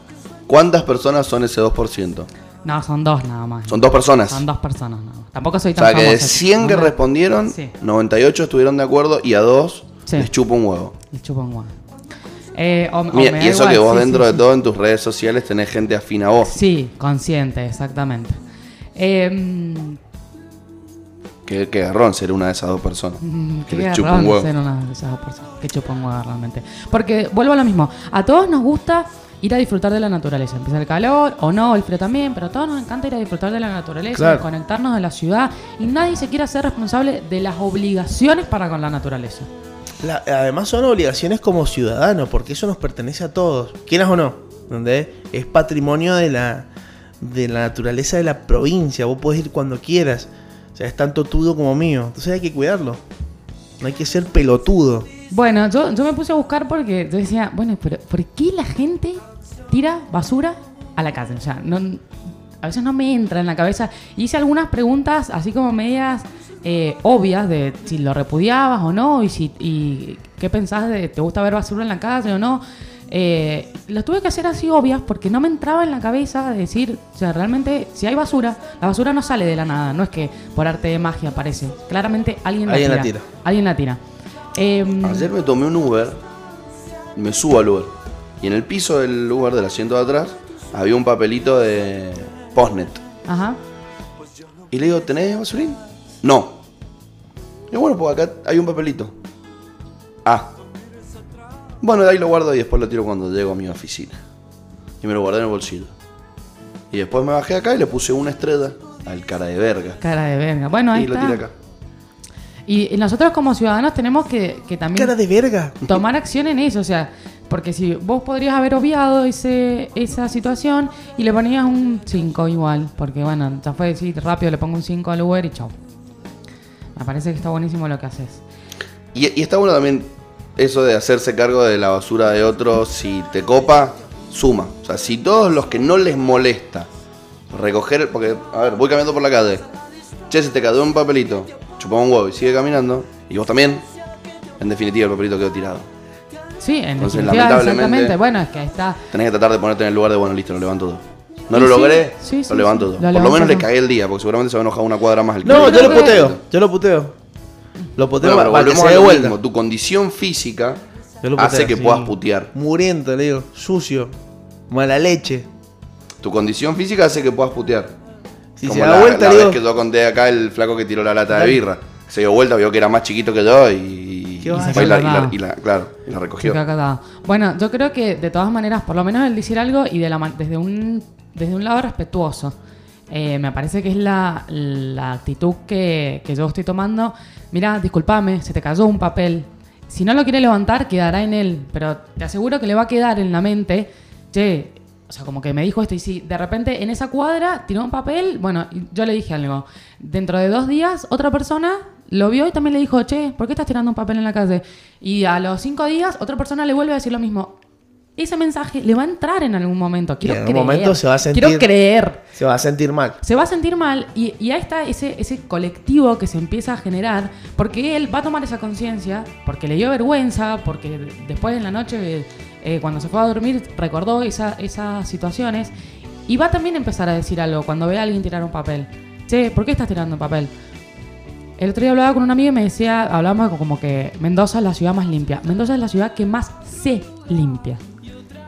¿Cuántas personas son ese 2%? No, son dos nada más. Son dos personas. Son dos personas nada más. Tampoco soy O tan sea que de famosa. 100 que respondieron, Sí. 98 estuvieron de acuerdo y a dos Sí. les chupa un huevo. Le chupa un huevo. Eh, o- o Mira, me y eso igual, que vos sí, dentro sí, de sí. todo en tus redes sociales tenés gente afín a vos. Sí, consciente, exactamente. Eh, Que, que garrón ser una de esas dos personas. mm, Que qué les chupa garrón un huevo. ser una de esas personas que chupa un huevo realmente. Porque vuelvo a lo mismo. A todos nos gusta ir a disfrutar de la naturaleza. Empieza el calor o no, el frío también, pero a todos nos encanta ir a disfrutar de la naturaleza, Claro. conectarnos de la ciudad y nadie se quiere hacer responsable de las obligaciones para con la naturaleza. La- además son obligaciones como ciudadanos, porque eso nos pertenece a todos, quieras o no, ¿entendés? Es patrimonio de la, de la naturaleza de la provincia, vos podés ir cuando quieras, o sea, es tanto tuyo como mío, entonces hay que cuidarlo, no hay que ser pelotudo. Bueno, yo, yo me puse a buscar porque yo decía, bueno, pero ¿por qué la gente tira basura a la calle? O sea, no, a veces no me entra en la cabeza. Hice algunas preguntas así como medias eh, obvias de si lo repudiabas o no y, si, y qué pensás de te gusta ver basura en la calle o no. Eh, las tuve que hacer así obvias porque no me entraba en la cabeza de decir, o sea, realmente si hay basura, la basura no sale de la nada, no es que por arte de magia aparece. Claramente alguien la Alguien la tira. tira. Alguien la tira. Em, Ayer me tomé un Uber, me subo al Uber. Y en el piso del Uber del asiento de atrás había un papelito de Postnet. Ajá. Y le digo, ¿tenés basurín? No. Y bueno, pues acá hay un papelito. Ah. Bueno, de ahí lo guardo y después lo tiro cuando llego a mi oficina. Y me lo guardé en el bolsillo. Y después me bajé acá y le puse una estrella al cara de verga. Cara de verga. Bueno, ahí y lo está. tiré acá. Y, nosotros como ciudadanos tenemos que, que también Cara de verga. tomar acción en eso. O sea, porque si vos podrías haber obviado ese, esa situación y le ponías un 5 igual. Porque bueno, ya fue decir rápido, le pongo un 5 al Uber y chau. Me parece que está buenísimo lo que haces. Y, y está bueno también eso de hacerse cargo de la basura de otros. Si te copa, suma. O sea, si todos los que no les molesta recoger. Porque, a ver, voy caminando por la calle. Che, se te cayó un papelito. Chupamos un huevo y sigue caminando. Y vos también. En definitiva, el papelito quedó tirado. Sí, en Entonces, definitiva, lamentablemente- exactamente. Bueno, es que está. Tenés que tratar de ponerte en el lugar de, bueno, listo, lo levanto todo. No lo sí, logré, sí, sí, lo levanto sí, todo. lo Por lo menos le cagué el día, porque seguramente se va a enojar una cuadra más el que No, yo lo puteo, yo lo puteo. Lo puteo Bueno, pero para que volvemos se a lo vuelta. mismo. Tu condición física Yo lo hace que sí. puedas putear. Muriendo, le digo, sucio, mala leche. Tu condición física hace que puedas putear. Si Como se da la, vuelta, la vez que yo conté acá el flaco que tiró la lata de birra. Se dio vuelta, vio que era más chiquito que yo y, ¿Qué vas a fue y la, y hacer? la- y la- claro, y la recogió. Bueno, yo creo que de todas maneras, por lo menos el decir algo y de la, desde, un, desde un lado respetuoso. Eh, me parece que es la, la actitud que, que yo estoy tomando. Mira, discúlpame, se te cayó un papel. Si no lo quiere levantar, quedará en él. Pero te aseguro que le va a quedar en la mente. Che, o sea, como que me dijo esto. Y si de repente en esa cuadra tiró un papel, bueno, yo le dije algo. Dentro de dos días, otra persona lo vio y también le dijo, che, ¿por qué estás tirando un papel en la calle? Y a los cinco días, otra persona le vuelve a decir lo mismo. Ese mensaje le va a entrar en algún momento. Quiero en algún creer. momento se va a sentir- Quiero creer. se va a sentir mal. Se va a sentir mal y, y ahí está ese, ese colectivo que se empieza a generar porque él va a tomar esa conciencia, porque le dio vergüenza, porque después en la noche, eh, cuando se fue a dormir, recordó esa- esas situaciones y va también a empezar a decir algo cuando ve a alguien tirar un papel. Che, ¿por qué estás tirando un papel? El otro día hablaba con un amigo y me decía, hablábamos como que Mendoza es la ciudad más limpia. Mendoza es la ciudad que más se limpia.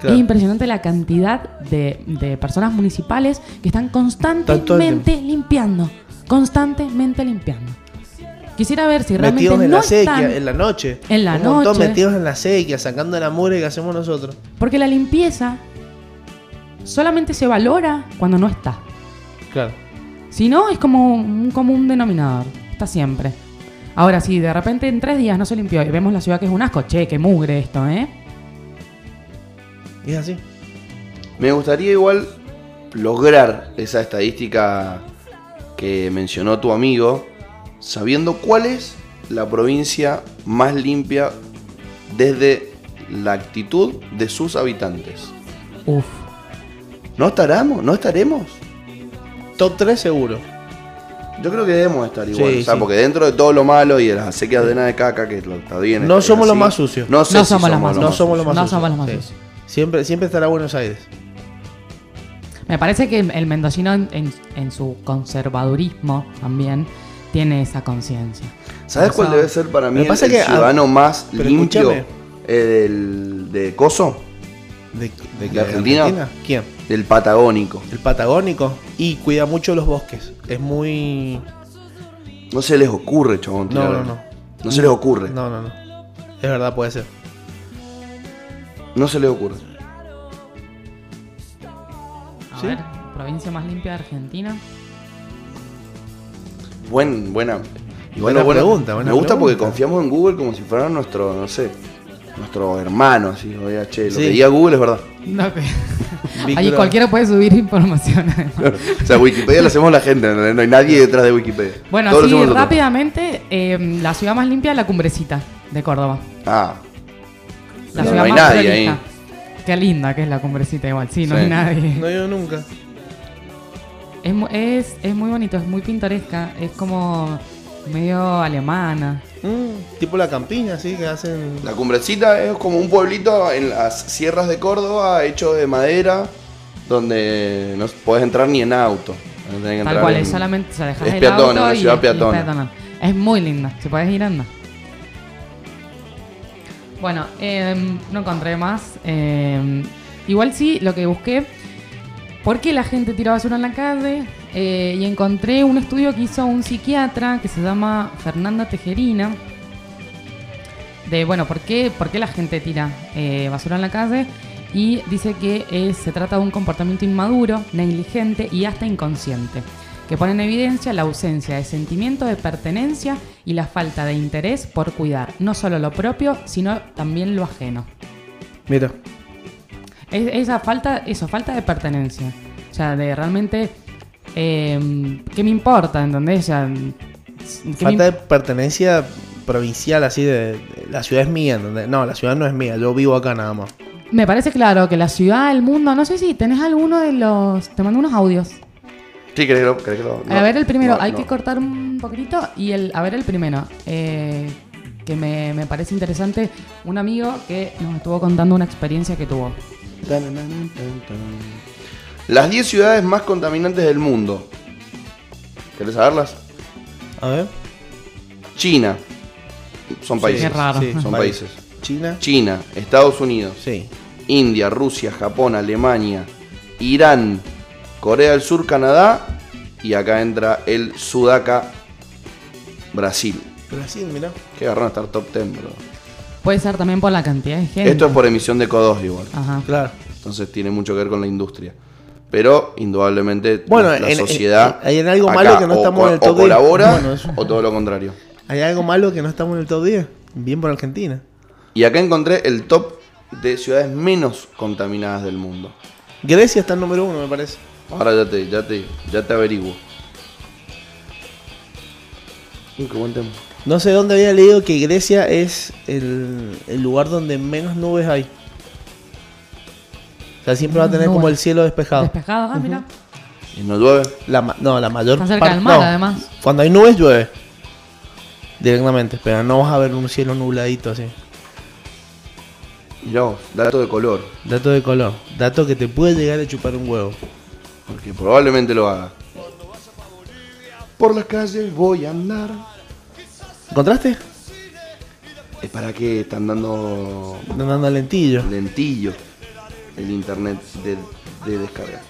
Claro. Es impresionante la cantidad de, de personas municipales que están constantemente limpiando. Constantemente limpiando. Quisiera ver si realmente Metidos en no la sequía, están- en la noche. En la Un montón noche. metidos en la sequía, sacando la mugre que hacemos nosotros. Porque la limpieza solamente se valora cuando no está. Claro. Si no, es como un común denominador. Está siempre. Ahora, si de repente en tres días no se limpió y vemos la ciudad que es un asco, che, qué mugre esto, ¿eh? Es así. Me gustaría igual lograr esa estadística que mencionó tu amigo, sabiendo cuál es la provincia más limpia desde la actitud de sus habitantes. Uf. ¿No estaremos? ¿No estaremos? Top 3 seguro. Yo creo que debemos estar igual. Sí, o sea, sí. porque dentro de todo lo malo y de las acequias de nada de caca, que lo- está bien. No es somos los más sucios. No, sé No si somos los más No somos los más No sucios. somos los más Sí. sucios. Siempre, siempre estará Buenos Aires. Me parece que el mendocino en, en- en su conservadurismo también tiene esa conciencia. ¿Sabes cuál debe ser para mí el, pasa el que, ah, ciudadano más limpio eh, del, de Coso? ¿De, de, ¿De Argentina? ¿Quién? Del Patagónico. El patagónico. Y cuida mucho los bosques. Es muy. No se les ocurre, chabón. No, no, no. No se les ocurre. No, no, no. Es verdad, puede ser. No se les ocurre. A ¿Sí? ver, provincia más limpia de Argentina. Buen, buena. y Buena pregunta, buena Me gusta porque confiamos en Google como si fuera nuestro, no sé, nuestro hermano. Así, oiga, che, lo Sí. que diga Google es verdad. No, *laughs* Ahí cualquiera puede subir *laughs* información. o sea, Wikipedia lo hacemos la gente, no no hay nadie detrás de Wikipedia. bueno, Todo lo sí, hacemos nosotros. rápidamente, eh, la ciudad más limpia es la Cumbrecita de Córdoba. Ah, La No, ciudad no hay nadie ahí. Qué linda que es la Cumbrecita igual. Sí, no Sí. hay nadie. No he ido nunca. Es, mu- es, es muy bonito, es muy pintoresca. Es como medio alemana. Mm, tipo la campiña, así que hacen. la cumbrecita es como un pueblito en las sierras de Córdoba hecho de madera donde no podés entrar ni en auto. Que Tal cual, en- es solamente se dejas es el peatona, auto una ciudad es- y peatona. Es, peatonal. Es muy linda, si puedes ir anda. Bueno, em, no encontré más. Em, igual sí, lo que busqué, ¿por qué la gente tira basura en la calle? Eh, y encontré un estudio que hizo un psiquiatra que se llama Fernanda Tejerina. De, bueno, ¿por qué, por qué la gente tira eh, basura en la calle? Y dice que eh, se trata de un comportamiento inmaduro, negligente y hasta inconsciente, que pone en evidencia la ausencia de sentimiento de pertenencia y la falta de interés por cuidar no solo lo propio, sino también lo ajeno. Mira. Es- esa falta, eso, falta de pertenencia. O sea, de realmente, eh, ¿qué me importa? ¿Entendés? O sea, ¿qué me Falta de pertenencia provincial, así de, de- La ciudad es mía, ¿entendés? No, la ciudad no es mía, yo vivo acá nada más. Me parece claro que la ciudad, el mundo, no sé si tenés alguno de los... Te mando unos audios. Sí, querés que lo. querés que lo- no, a ver el primero, no, hay no. que cortar un poquitito y el... A ver el primero, eh, que me, me parece interesante, un amigo que nos estuvo contando una experiencia que tuvo. Las 10 ciudades más contaminantes del mundo. ¿Querés saberlas? A ver. China. Son países. Qué raro. Sí, Son países. países. China. China, Estados Unidos, Sí. India, Rusia, Japón, Alemania, Irán, Corea del Sur, Canadá y acá entra el Sudaca, Brasil. Brasil, mira. Qué garrón estar top 10, bro. Puede ser también por la cantidad de gente. Esto es por emisión de CO2 igual. Ajá. Claro. Entonces tiene mucho que ver con la industria. Pero indudablemente Bueno, la, la en- en- sociedad hay en algo acá malo que no o estamos en el o top 10. colabora Bueno, eso. o todo lo contrario. ¿Hay algo malo que no estamos en el top 10? Bien por Argentina. Y acá encontré el top de ciudades menos contaminadas del mundo. Grecia está en número uno, me parece. Ahora ya te, ya te, ya te averiguo. Uh, qué buen tema. No sé dónde había leído que Grecia es el, el lugar donde menos nubes hay. O sea, siempre va a tener como el cielo despejado. Despejado, ah, mira. Y no llueve. La, ma- no, la mayor Está cerca del mar, no. además. Cuando hay nubes llueve. Directamente, pero no vas a ver un cielo nubladito así. Mirá vos, dato de color. Dato de color. Dato que te puede llegar a chupar un huevo. Porque probablemente lo haga. Por las calles voy a andar. ¿Encontraste? ¿Es para qué están dando Andando al lentillo. lentillo el internet de, de descarga?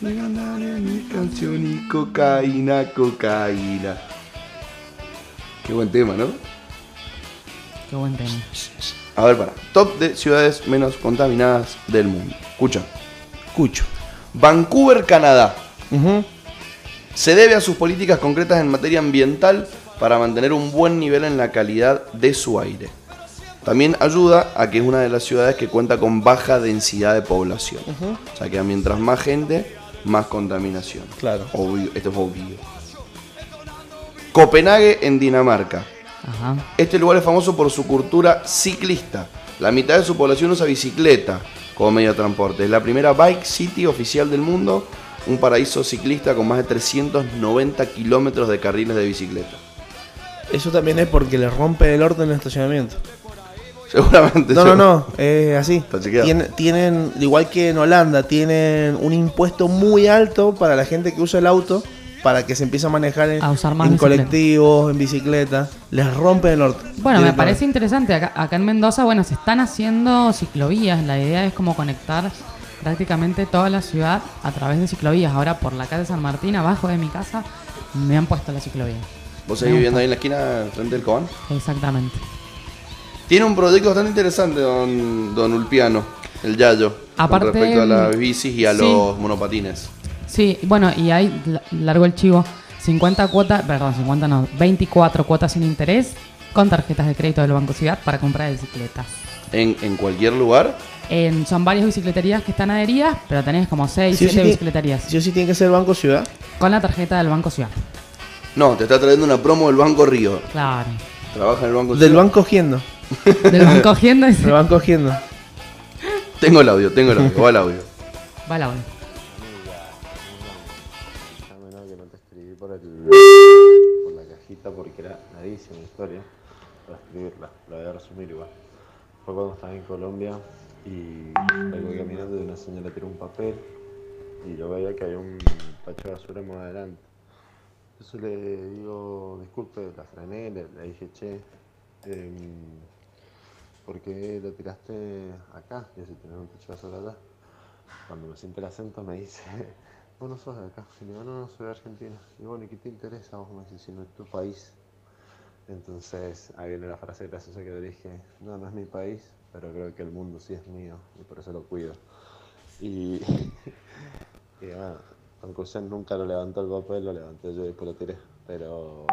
Me ganaré mi canción y cocaína, cocaína. Qué buen tema, ¿no? Qué buen tema. A ver, para. Top de ciudades menos contaminadas del mundo. Escucha. Cucho. Vancouver, Canadá. Se debe a sus políticas concretas en materia ambiental para mantener un buen nivel en la calidad de su aire. También ayuda a que es una de las ciudades que cuenta con baja densidad de población. O sea que mientras más gente, más contaminación. Claro. Obvio, esto es obvio. Copenhague en Dinamarca. Ajá. Este lugar es famoso por su cultura ciclista. La mitad de su población usa bicicleta como medio de transporte. Es la primera bike city oficial del mundo, un paraíso ciclista con más de 390 kilómetros de carriles de bicicleta. Eso también es porque les rompe el orto en el estacionamiento. *laughs* Seguramente. No, no, no, es así. Tienen, tienen, igual que en Holanda, tienen un impuesto muy alto para la gente que usa el auto, para que se empiece a manejar en, A usar más en bicicleta. colectivos, en bicicleta. Les rompe el orto. Bueno, me parece interesante. Acá, acá en Mendoza, bueno, se están haciendo ciclovías. La idea es como conectar prácticamente toda la ciudad a través de ciclovías. Ahora por la calle San Martín, abajo de mi casa, me han puesto la ciclovía. ¿Vos seguís viviendo ahí en la esquina frente del Cobán? Exactamente. Tiene un proyecto bastante interesante, don, don Ulpiano, el Yayo. Aparte, con respecto a las bicis y a sí. los monopatines. Sí, bueno, y ahí la- largo el chivo. 50 cuotas, perdón, 50 no, 24 cuotas sin interés con tarjetas de crédito del Banco Ciudad para comprar bicicletas. En, en cualquier lugar. En- son varias bicicleterías que están adheridas, pero tenés como 6, Sí o 7 sí tiene- bicicleterías Sí o sí tiene que ser Banco Ciudad. con la tarjeta del Banco Ciudad. No, te está trayendo una promo del Banco Río. Claro. Trabaja en el Banco Del Ciudad. banco cogiendo. Del Banco se *laughs* Del banco cogiendo. Tengo el audio, tengo el audio, va el audio. va la onda. Por, la cajita porque era larguísima la historia para escribirla. La voy a resumir igual. Fue cuando estaba en Colombia y salgo caminando y una señora tiró un papel y yo veía que había un tacho de basura más adelante. Entonces le digo, disculpe, la frené, le, le dije, che, em, ¿por qué lo tiraste acá? Y si tenés un tacho de basura allá. Cuando me siente el acento me dice, vos no sos de acá. Y le digo, no, soy de Argentina. Y bueno, ¿y qué te interesa? Vos me dices, si no es tu país. Entonces, ahí viene la frase graciosa que le dije, no, no es mi país, pero creo que el mundo sí es mío y por eso lo cuido. Y, *laughs* y bueno, conclusión, nunca lo levantó el papel, lo levanté yo y después lo tiré. Pero,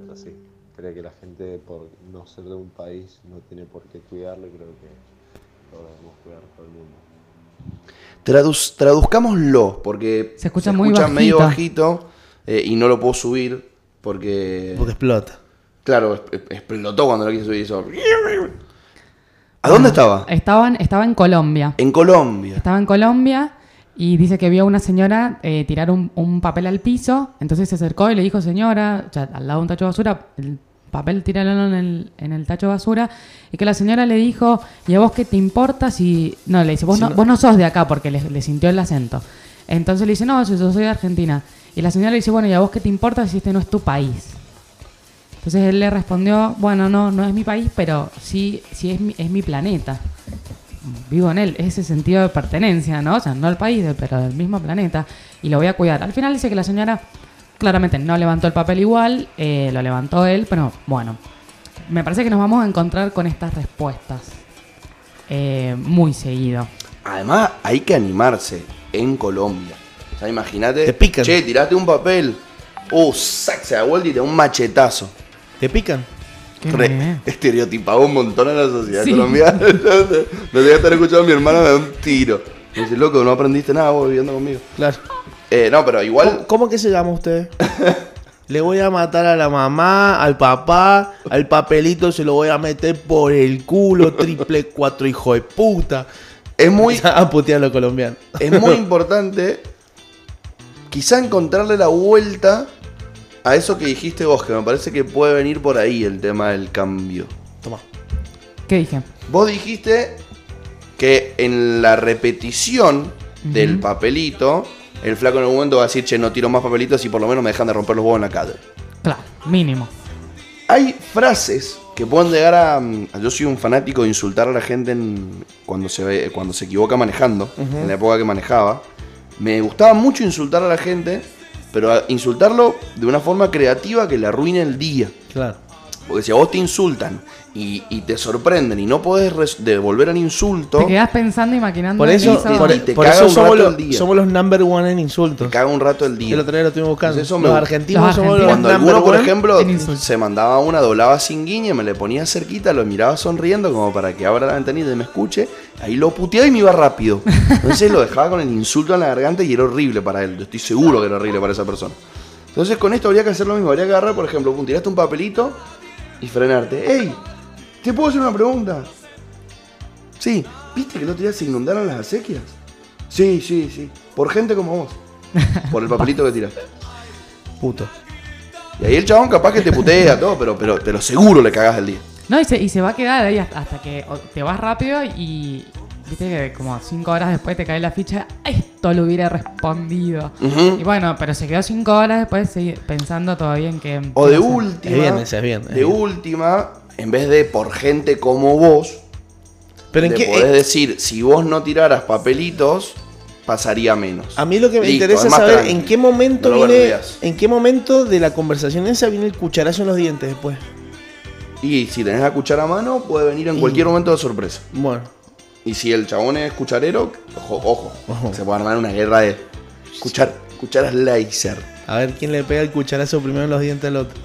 pero sí, creo que la gente por no ser de un país no tiene por qué cuidarlo y creo que lo debemos cuidar todo el mundo. Traduz- traduzcámoslo, porque Se escucha muy bajito. medio bajito eh, y no lo puedo subir porque, Porque explota. claro, explotó cuando lo quise subir. Hizo... ¿A dónde estaba? Estaban, estaba en Colombia. En Colombia. Estaba en Colombia y dice que vio a una señora eh, tirar un, un papel al piso. Entonces se acercó y le dijo, señora, o sea, al lado de un tacho de basura, el papel tíralo en el, en el tacho de basura. Y que la señora le dijo, ¿y a vos qué te importa si...? No, le dice, vos, Si no, no- vos no sos de acá porque le, le sintió el acento. Entonces le dice, no, yo, yo soy de Argentina. Y la señora le dice, bueno, ¿y a vos qué te importa si este no es tu país? Entonces él le respondió, bueno, no, no es mi país, pero sí, sí es mi, es mi planeta vivo en él, ese sentido de pertenencia, ¿no? O sea, no al país, pero del mismo planeta, y lo voy a cuidar. Al final dice que la señora claramente no levantó el papel igual, eh, lo levantó él, pero bueno, me parece que nos vamos a encontrar con estas respuestas eh, muy seguido. Además, hay que animarse en Colombia. O sea, imagínate. Te pican. Che, tiraste un papel. Uh, sac, se da vuelta y te da un machetazo. ¿Te pican? Re- estereotipado un montón a la sociedad Sí. colombiana. *laughs* no sé, estar escuchando a mi hermana me da un tiro. Me dice, loco, no aprendiste nada vos viviendo conmigo. Claro. Eh, no, pero igual. ¿Cómo, cómo que se llama usted? *laughs* Le voy a matar a la mamá, al papá, al papelito se lo voy a meter por el culo, *laughs* triple cuatro hijo de puta. Es muy, *laughs* a putear a los colombianos. es muy importante quizá encontrarle la vuelta a eso que dijiste vos, que me parece que puede venir por ahí el tema del cambio. Toma. ¿Qué dije? Vos dijiste que en la repetición del papelito, el flaco en algún momento va a decir, che, no tiro más papelitos y por lo menos me dejan de romper los huevos en la calle. Claro, mínimo. Hay frases que pueden llegar a... mm, Yo soy un fanático de insultar a la gente en- cuando, se ve, cuando se equivoca manejando, en la época que manejaba. Me gustaba mucho insultar a la gente, pero insultarlo de una forma creativa que le arruine el día. Claro. Porque si a vos te insultan y, y te sorprenden y no podés devolver el insulto, Te quedás pensando y maquinando. Por eso, por, y te por caga eso un somos, rato el día. somos los number one en te insultos. caga un rato el día. El otro día lo estuvimos buscando. Entonces eso los me- argentinos Los somos argentinos. los Cuando alguno, por ejemplo, se mandaba una, doblaba sin guiña, me le ponía cerquita, lo miraba sonriendo como para que abra la ventanita y me escuche, ahí lo puteaba y me iba rápido. Entonces lo dejaba con el insulto en la garganta y era horrible para él. Yo estoy seguro que era horrible para esa persona. Entonces con esto habría que hacer lo mismo. Habría que agarrar, por ejemplo, tiraste un papelito y frenarte. ¡Ey! ¿Te puedo hacer una pregunta? Sí. ¿Viste que el otro día se inundaron las acequias? Sí, sí, sí. Por gente como vos. Por el papelito que tiraste. Puto. Y ahí el chabón capaz que te putea todo, pero, pero, pero seguro le cagás el día. No, y se, y se va a quedar ahí hasta, que te vas rápido y. Viste que como cinco horas después te cae la ficha. Esto lo hubiera respondido. Y bueno, pero se quedó cinco horas después pensando todavía en que. O de última. Es bien, es bien, es de bien. última, en vez de por gente como vos, Pero en qué. podés eh, decir, si vos no tiraras papelitos, pasaría menos. a mí lo que me Listo, interesa es saber tranqui. en qué momento No viene. En qué momento de la conversación esa viene el cucharazo en los dientes después. Y si tenés la cuchara a mano, puede venir en Y- cualquier momento de sorpresa. Bueno. Y si el chabón es cucharero, ojo, ojo, Ojo. se puede armar una guerra de cuchar, cucharas laser. A ver quién le pega el cucharazo primero en los dientes al otro.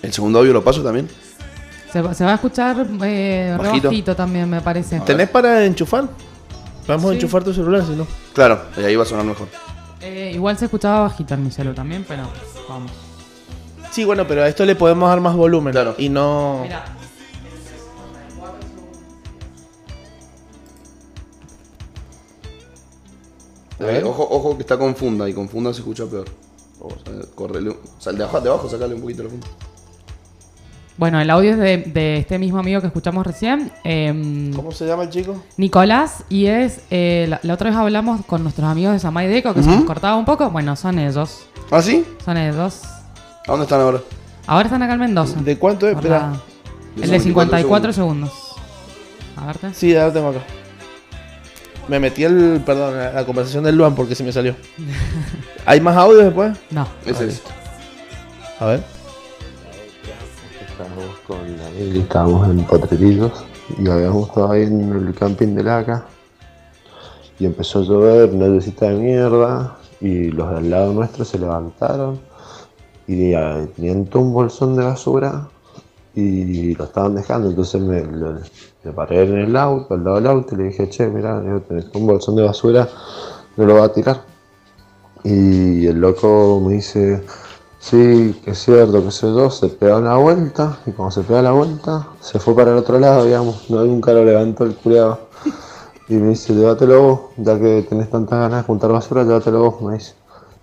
El segundo audio lo paso también. Se, va- se va a escuchar eh, re Bajito. bajito también, me parece. ¿Tenés para enchufar? Vamos a Sí. enchufar tu celular, si no. Claro, y ahí va a sonar mejor. Eh, igual se escuchaba bajito en mi celu también, pero vamos. Sí, bueno, pero a esto le podemos dar más volumen. Claro. Y no. Mira. A ver. Eh, ojo, ojo que está con funda y con funda se escucha peor. O sea, correle, o sea, de abajo, de abajo sacale un poquito la funda. Bueno, el audio es de, de este mismo amigo que escuchamos recién, em, ¿Cómo se llama el chico? Nicolás, y es, eh, la, la otra vez hablamos con nuestros amigos de Samay Deco, que se nos cortaba un poco, bueno, son ellos, ¿Ah, sí? son ellos. ¿A dónde están ahora? Ahora están acá en Mendoza. ¿De cuánto es? Espera. el de 54 54 segundos. A verte. Sí, ya lo tengo acá. Me metí el. Perdón, la, la conversación del Luan porque se me salió. *laughs* ¿Hay más audios después? No. Ese es. A ver. Estábamos con la estábamos en Potrerillos y habíamos estado ahí en el camping de Laca. Y empezó a llover, una lluviecita de mierda. Y los de al lado nuestro se levantaron y tenían todo un bolsón de basura y lo estaban dejando. Entonces me, paré en el auto, al lado del auto, y le dije, che, mirá, tenés un bolsón de basura, no lo va a tirar. Y el loco me dice, sí, que es cierto, que sé yo, se pega una vuelta y cuando se pega la vuelta se fue para el otro lado, digamos, no nunca lo levantó el culiado. Y me dice, llévatelo vos, ya que tenés tantas ganas de juntar basura, llévatelo vos, me dice.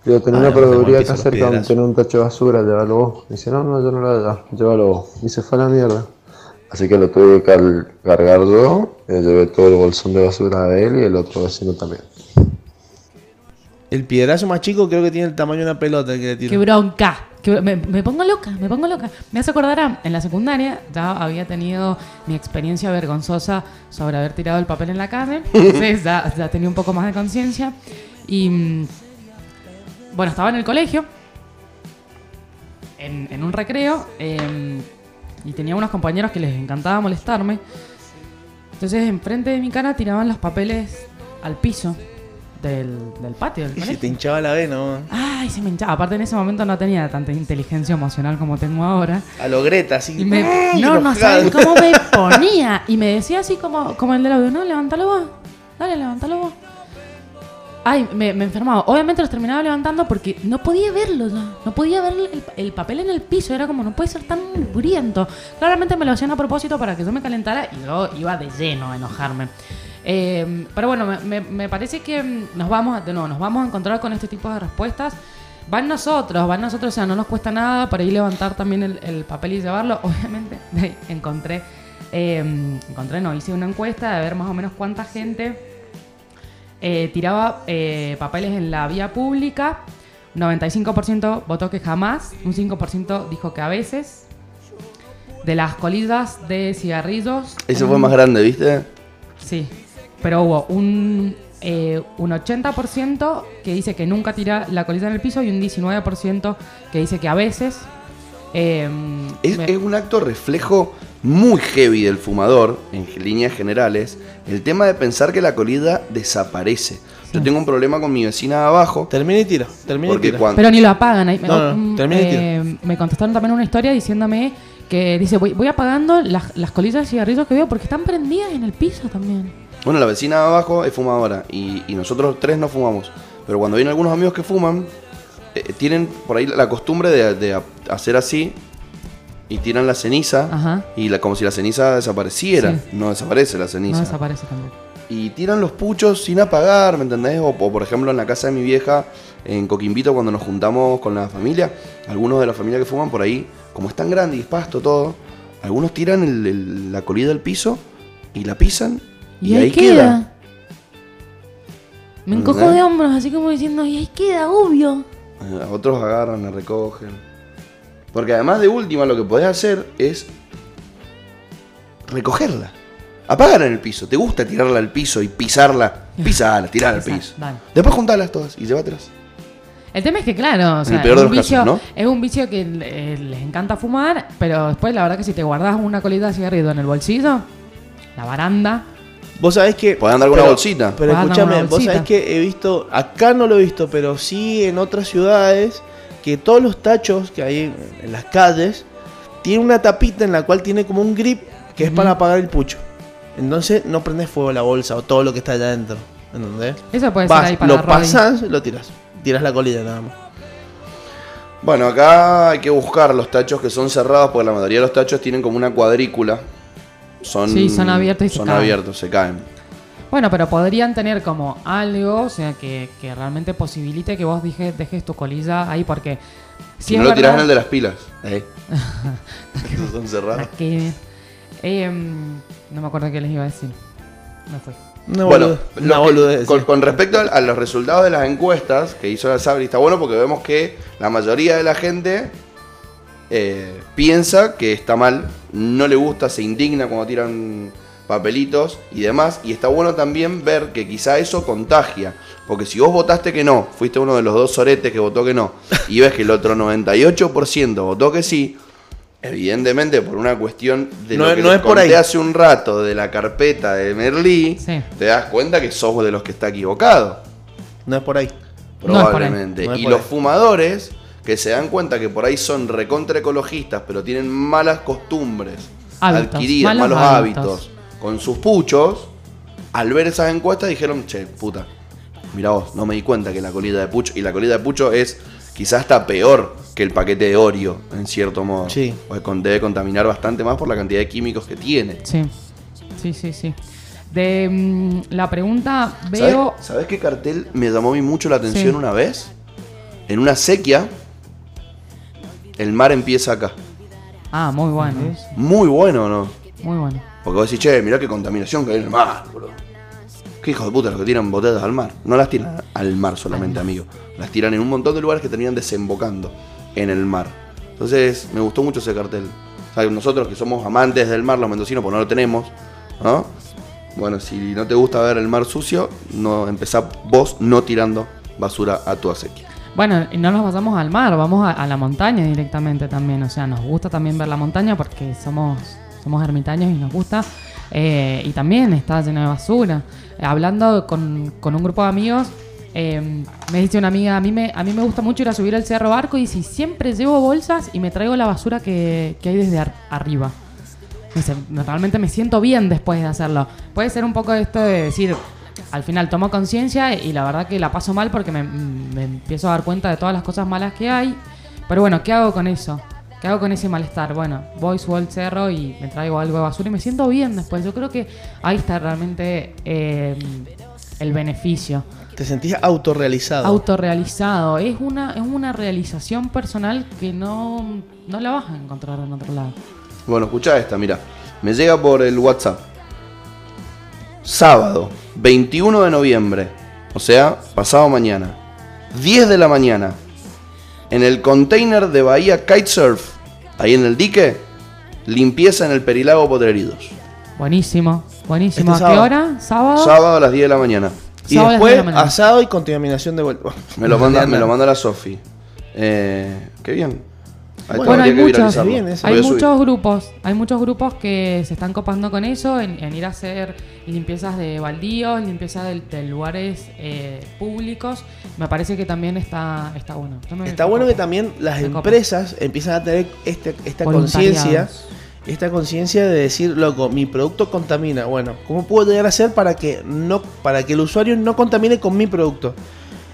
Digo, tenés Ah, una mandamos proveeduría acá cerca donde tenés un tacho de basura, llévalo vos. Me dice, no, no, yo no lo voy a llevar, llévalo vos. Y se fue a la mierda. Así que lo tuve que car- cargar yo, eh, llevé todo el bolsón de basura de él y el otro vecino también. El piedrazo más chico creo que tiene el tamaño de una pelota el que le ¡Qué tiro. bronca! Que me, me pongo loca, me pongo loca. Me hace acordar a, en la secundaria, ya había tenido mi experiencia vergonzosa sobre haber tirado el papel en la calle. *laughs* Entonces ya, ya tenía un poco más de conciencia. Y mm, bueno, estaba en el colegio, en, en un recreo, eh, y tenía unos compañeros que les encantaba molestarme. Entonces, enfrente de mi cara tiraban los papeles al piso del, del patio del Y se te hinchaba la vena, man. Ay, se me hinchaba. Aparte en ese momento no tenía tanta inteligencia emocional como tengo ahora. A lo Greta, así. Y me, ¡ay! no, no saben cómo me *laughs* ponía. Y me decía así como, como el del audio, no, levántalo vos. Dale, levántalo vos. Ay, me, me enfermaba. Obviamente los terminaba levantando porque no podía verlo ya. No podía ver el, el papel en el piso. Era como, no puede ser tan mugriento. Claramente me lo hacían a propósito para que yo me calentara y yo iba de lleno a enojarme. Eh, pero bueno, me, parece que mm, nos vamos, a- de nuevo, nos vamos a encontrar con este tipo de respuestas. Van nosotros, van nosotros, o sea, no nos cuesta nada para ir levantar también el, el papel y llevarlo. *laughs* Obviamente, encontré, eh, encontré, no, hice una encuesta de ver más o menos cuánta gente eh, tiraba eh, papeles en la vía pública. 95% votó que jamás, un 5% dijo que a veces. De las colillas de cigarrillos. Un- fue más grande, ¿viste? Sí, pero hubo un, eh, un 80% que dice que nunca tira la colilla en el piso y un 19% que dice que a veces. Eh, Es, me- es un acto reflejo muy heavy del fumador, en líneas generales, el tema de pensar que la colilla desaparece. Yo tengo un problema con mi vecina de abajo, Termina y tira. Termina y tira. cuando... Pero ni lo apagan. ahí- No, no, mm, y eh, me contestaron también una historia diciéndome que dice, voy, voy apagando las, las colillas de cigarrillos que veo porque están prendidas en el piso también. Bueno, la vecina de abajo es fumadora y, y nosotros tres no fumamos. Pero cuando vienen algunos amigos que fuman, eh, tienen por ahí la costumbre de, hacer así y tiran la ceniza Ajá. y la, como si la ceniza desapareciera. Sí. No desaparece la ceniza. No desaparece también. y tiran los puchos sin apagar, ¿me entendés? O, o, por ejemplo en la casa de mi vieja, en Coquimbito, cuando nos juntamos con la familia, algunos de la familia que fuman por ahí, como es tan grande y es pasto todo, algunos tiran el- el- la colilla del piso y la pisan y, ahí queda. Me encojo de hombros, así como diciendo, y ahí queda, obvio. Eh, Otros agarran, la recogen. Porque además de última lo que podés hacer es recogerla. Apagar en el piso. ¿Te gusta tirarla al piso y pisarla? *laughs* Pisala, tirarla al piso. dale. Después juntarlas todas y llévatelas. El tema es que, claro, o sea, es, un vicio, casos, ¿no? es un vicio que eh, les encanta fumar, pero después la verdad que si te guardas una colita de cigarrillo en el bolsillo, la baranda, Vos sabés que. Podés andar con una bolsita. Pero escúchame, vos sabés que he visto. Acá no lo he visto, pero sí en otras ciudades. Que todos los tachos que hay en- las calles. Tienen una tapita en la cual tiene como un grip. Que es para apagar el pucho. Entonces no prendes fuego la bolsa o todo lo que está allá adentro. ¿Entendés? eso puede Vas, ser ahí para lo pasas, lo tiras. Tiras la colilla nada más. Bueno, acá hay que buscar los tachos que son cerrados porque la mayoría de los tachos tienen como una cuadrícula. Son, Sí, son abiertos y se son caen. abiertos, se caen. Bueno, pero podrían tener como algo, o sea, que, que realmente posibilite que vos dejes, dejes tu colilla ahí, porque Si, no lo tirás en el de las pilas. ¿eh? *laughs* Esos son cerrados. *laughs* que, em, no me acuerdo qué les iba a decir. Me fui. Una Bueno, una que- con, respecto a, a los resultados de las encuestas que hizo la Sabri, está bueno porque vemos que la mayoría de la gente eh, piensa que está mal, no le gusta, se indigna cuando tiran papelitos y demás. Y está bueno también ver que quizá eso contagia. Porque si vos votaste que no, fuiste uno de los dos soretes que votó que no, y ves que el otro 98% votó que sí, evidentemente por una cuestión de No lo que no les es por ahí. hace un rato de la carpeta de Merlí, Sí. te das cuenta que sos de los que está equivocado. No es por ahí. No es por ahí. Probablemente. No es y los ahí. fumadores que se dan cuenta que por ahí son recontra ecologistas, pero tienen malas costumbres Hábitos, adquiridas, malos malos, hábitos. hábitos. Con sus puchos, al ver esas encuestas dijeron, che, puta, mira vos, no me di cuenta que la colita de pucho, y la colita de pucho es quizás hasta peor que el paquete de Oreo, en cierto modo. Sí. Pues debe contaminar bastante más por la cantidad de químicos que tiene. Sí, sí, sí, sí. De mm, la pregunta veo... ¿Sabes, sabes qué cartel me llamó a mí mucho la atención Sí. una vez? En una sequía, el mar empieza acá. Ah, muy bueno, Muy bueno, ¿no? muy bueno. Porque vos decís, che, mirá qué contaminación que hay en el mar, bro. Qué hijos de puta los que tiran botellas al mar. No las tiran al mar solamente, amigo. Las tiran en un montón de lugares que terminan desembocando en el mar. Entonces, me gustó mucho ese cartel. O sea, nosotros que somos amantes del mar, los mendocinos, pues no lo tenemos, ¿no? Bueno, si no te gusta ver el mar sucio, no empezá vos no tirando basura a tu acequia. Bueno, y no nos pasamos al mar, vamos a, a la montaña directamente también. O sea, nos gusta también ver la montaña porque somos, somos ermitaños y nos gusta. Eh, y también está lleno de basura. Hablando con, con un grupo de amigos, eh, me dice una amiga, a mí, me, a mí me gusta mucho ir a subir al Cerro Barco y si siempre llevo bolsas y me traigo la basura que, que hay desde ar- arriba. Dice, realmente me siento bien después de hacerlo. Puede ser un poco esto de decir, al final tomo conciencia y la verdad que la paso mal porque me, me empiezo a dar cuenta de todas las cosas malas que hay. Pero bueno, ¿qué hago con eso? ¿Qué hago con ese malestar? Bueno, voy, subo al cerro y me traigo algo de basura y me siento bien después. Yo creo que ahí está realmente eh, el beneficio. Te sentís autorrealizado. Autorrealizado. Es una, es una realización personal que no, no la vas a encontrar en otro lado. Bueno, escuchá esta, mira. Me llega por el WhatsApp. Sábado, 21 de noviembre. O sea, pasado mañana. 10 de la mañana. En el container de Bahía Kitesurf, ahí en el dique, limpieza en el Perilago Potreridos. Buenísimo, buenísimo. Este ¿A qué hora? ¿Sábado? Sábado a las 10 de la mañana. y sábado después de asado y contaminación de vuelta. Me lo manda, *laughs* me lo manda la Sofi. Eh, qué bien. Bueno, hay muchos, bien, Hay muchos grupos, hay muchos grupos que se están copando con eso, en, en ir a hacer limpiezas de baldíos, limpiezas de, de lugares eh, públicos. Me parece que también está, está bueno. Está bueno que también las Me copa. empresas empiezan a tener este- esta conciencia, esta conciencia de decir, loco, mi producto contamina. Bueno, ¿cómo puedo llegar a hacer para que no, para que el usuario no contamine con mi producto?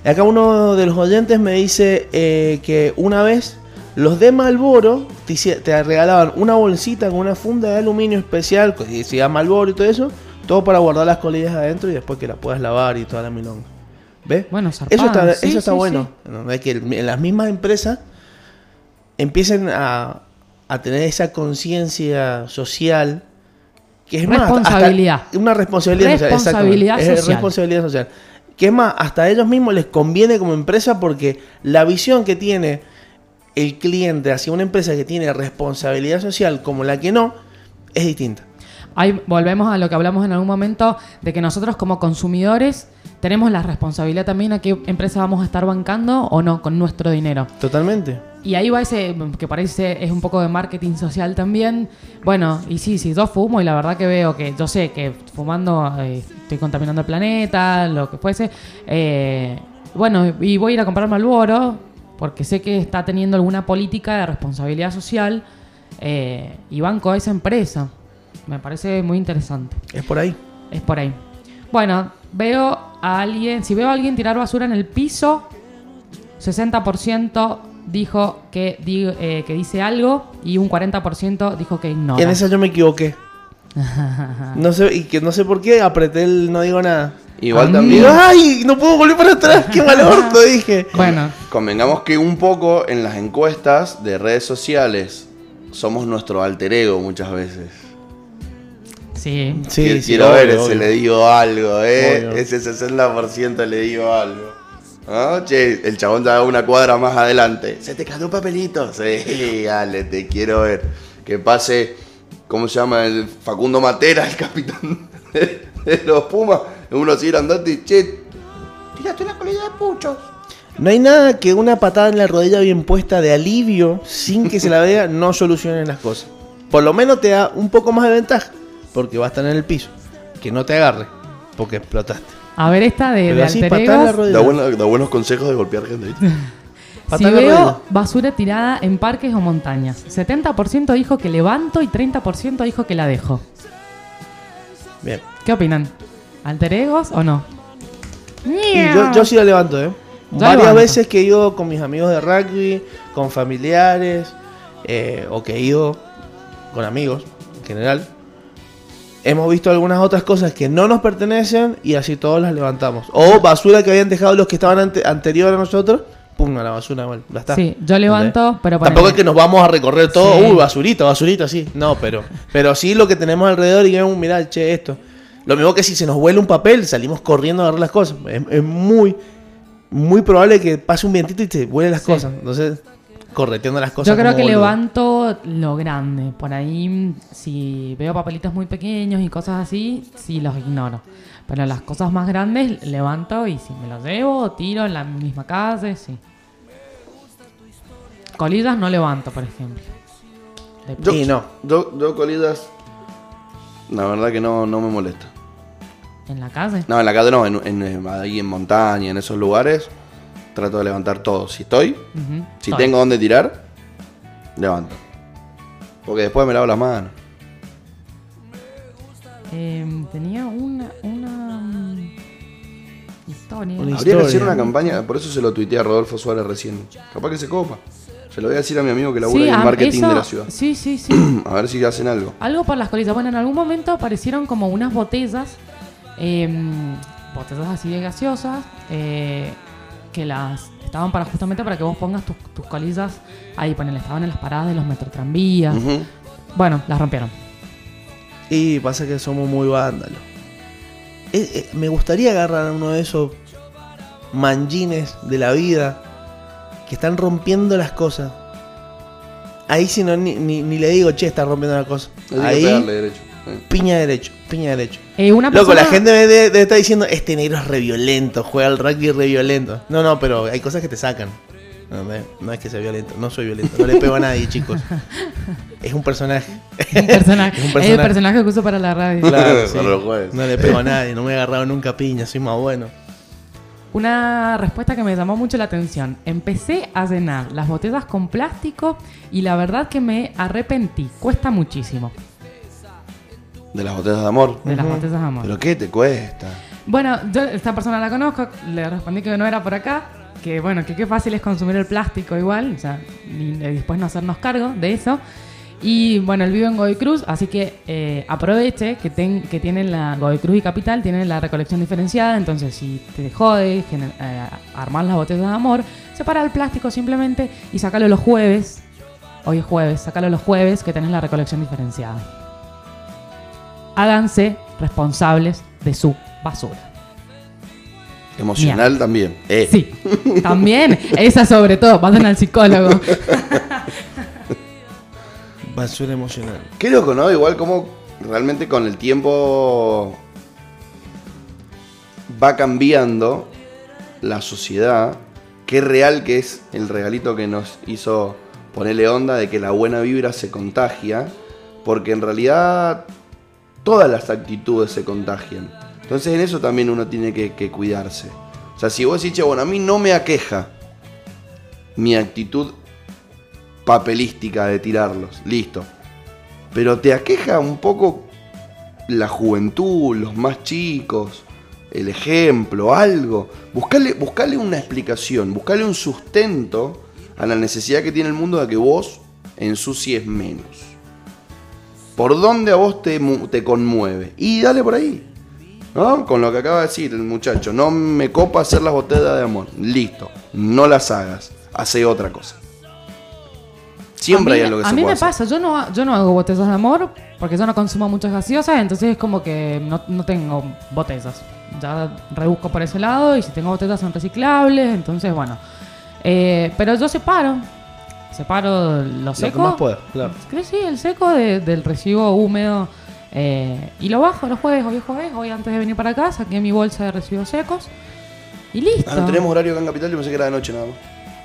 Acá uno de los oyentes me dice eh, que una vez los de Malboro te, regalaban una bolsita con una funda de aluminio especial, que decía Malboro y todo eso, todo para guardar las colillas adentro y después que las puedas lavar y toda la milonga. ¿Ves? Bueno, Eso zarpado. está, Sí, eso está sí, bueno. ¿no? Es que en las mismas empresas empiecen a, a tener esa conciencia social que es más. hasta- Responsabilidad. una responsabilidad social. Responsabilidad exactamente. Es social. responsabilidad social. Que es más, hasta a ellos mismos les conviene como empresa porque la visión que tiene el cliente hacia una empresa que tiene responsabilidad social como la que no, es distinta. Ahí volvemos a lo que hablamos en algún momento de que nosotros como consumidores tenemos la responsabilidad también a qué empresa vamos a estar bancando o no con nuestro dinero. Totalmente. Y ahí va ese, que parece es un poco de marketing social también. Bueno, y sí, sí, yo fumo y la verdad que veo que, yo sé que fumando eh, estoy contaminando el planeta, lo que fuese. Eh, bueno, y voy a ir a comprar Malboro porque sé que está teniendo alguna política de responsabilidad social eh, y banco a esa empresa. Me parece muy interesante. Es por ahí. Es por ahí. Bueno, veo a alguien, si veo a alguien tirar basura en el piso, 60% dijo que, di- eh, que dice algo y un 40% dijo que ignora. En esa yo me equivoqué. *laughs* No sé, y que no sé por qué apreté el no digo nada. Igual también ay, no puedo volver para atrás, qué mal *laughs* orto, dije. Bueno, convengamos que un poco en las encuestas de redes sociales somos nuestro alter ego muchas veces. sí. Sí, Quiero, sí, quiero obvio, ver si obvio. le digo algo, ¿eh? Obvio. Ese 60% le digo algo. ¿Ah? Che, el chabón te da una cuadra más adelante. Se te cayó un papelito. Sí, dale, te quiero ver. Que pase, ¿cómo se llama? El Facundo Matera, el capitán de, *laughs* de los Pumas. Uno así y, che, tiraste una colilla de puchos. No hay nada que una patada en la rodilla bien puesta de alivio, sin que se la vea, no solucione las cosas. Por lo menos te da un poco más de ventaja, porque va a estar en el piso. Que no te agarre, porque explotaste. A ver esta de, de así, alter patada en la rodilla. Da, buena- da buenos consejos de golpear gente. *laughs* Si Patada en la veo rodilla. basura tirada en parques o montañas, 70% dijo que levanto y 30% dijo que la dejo. Bien. ¿Qué opinan? ¿Alter egos o no? Y yo, yo sí la levanto, ¿eh? Yo Varias levanto. veces que he ido con mis amigos de rugby, con familiares, eh, o que he ido con amigos en general. Hemos visto algunas otras cosas que no nos pertenecen y así todos las levantamos. O basura que habían dejado los que estaban ante- anterior a nosotros, pum, a la basura, bueno, ya está. Sí, yo levanto, pero Tampoco ponele- es que nos vamos a recorrer todo, Sí. uy, basurita, basurita, sí. No, pero, pero sí lo que tenemos alrededor y vemos, mirá, che, esto. Lo mismo que si se nos vuela un papel, salimos corriendo a agarrar las cosas. Es, es muy, muy probable que pase un vientito y te vuelen las Sí. cosas. Entonces, correteando las cosas. Yo creo que boludo. levanto lo grande. Por ahí, si veo papelitos muy pequeños y cosas así, sí los ignoro. Pero las cosas más grandes levanto y si me los llevo, tiro en la misma calle, sí. Colillas no levanto, por ejemplo. Yo, Y no. yo, yo colidas, la verdad que no, no me molesta. En la calle. No, en la calle no, en, en, eh, ahí en montaña, en esos lugares, trato de levantar todo. Si estoy, si estoy. tengo dónde tirar, levanto. Porque después me lavo las manos. Eh, tenía una, una mm, historia. Una Habría que hacer una campaña, por eso se lo tuiteé a Rodolfo Suárez recién. Capaz que se copa. Se lo voy a decir a mi amigo que labura Sí, en el a- marketing eso- de la ciudad. Sí, sí, sí. *clears throat* A ver si hacen algo. Algo por las colillas. Bueno, en algún momento aparecieron como unas botellas, em, botellas así de gaseosas, eh, que las estaban para justamente para que vos pongas tus, tus colillas ahí, ponele, estaban en las paradas de los metrotranvías. Ujú. Bueno, las rompieron. Y pasa que somos muy vándalos. Eh, eh, me gustaría agarrar a uno de esos manjines de la vida que están rompiendo las cosas. Ahí si no, ni, ni- ni le digo, che, está rompiendo la cosa. Hay que Ahí, pegarle derecho. Piña derecho, piña derecho. Eh, una Loco, persona, la gente me estar diciendo, este negro es re violento, juega al rugby re violento. No, no, pero hay cosas que te sacan. No, no es- que sea violento, no soy violento, no le pego a nadie, chicos. *laughs* Es un personaje. Un personaje. *laughs* Es un Es el personaje. personaje que uso para la radio. Claro, *laughs* sí. No le pego a nadie, no me he agarrado nunca piña, soy más bueno. Una respuesta que me llamó mucho la atención. Empecé a llenar las botellas con plástico y la verdad que me arrepentí. Cuesta muchísimo De las botellas de amor. de las botellas de amor. ¿Pero qué te cuesta? Bueno, yo esta persona la conozco, le respondí que no era por acá, que bueno, que qué fácil es consumir el plástico igual, o sea, y eh, después no hacernos cargo de eso. Y bueno, él vive en Godoy Cruz, así que eh, aproveche que, ten- que tienen la Godoy Cruz y Capital, tienen la recolección diferenciada, entonces si te jode gener- eh, armar las botellas de amor, separa el plástico simplemente y sácalo los jueves, hoy es jueves, sácalo los jueves que tenés la recolección diferenciada. Háganse responsables de su basura. Emocional también. Eh. Sí, también, esa sobre todo, vayan al psicólogo. *laughs* Basura emocional. Qué loco, ¿no? Igual como realmente con el tiempo va cambiando la sociedad. Qué real que es el regalito que nos hizo ponerle onda de que la buena vibra se contagia. Porque en realidad todas las actitudes se contagian. Entonces en eso también uno tiene que, cuidarse. O sea, si vos decís, "Che, bueno, a mí no me aqueja mi actitud papelística de tirarlos, listo. Pero te aqueja un poco la juventud, los más chicos, el ejemplo, algo. Buscale, buscale una explicación, buscale un sustento a la necesidad que tiene el mundo de que vos ensucies menos. ¿Por dónde a vos te, te conmueve? Y dale por ahí. ¿No? Con lo que acaba de decir el muchacho. No me copa hacer las botellas de amor. Listo. No las hagas. Hace otra cosa. Siempre a mí, hay algo que a se mí puede me hacer. pasa, yo no, yo no hago botellas de amor porque yo no consumo muchas gaseosas, entonces es como que no, no tengo botellas. Ya rebusco por ese lado y si tengo botellas son reciclables, entonces bueno. Eh, pero yo separo, separo lo Lo que seco. más puedo, claro. Creo que sí, el seco de- del residuo húmedo. eh, y lo bajo los jueves, hoy es jueves, hoy antes de venir para acá saqué mi bolsa de residuos secos. Y listo. Ah, no tenemos horario acá en Capital, yo pensé que era de noche nada más.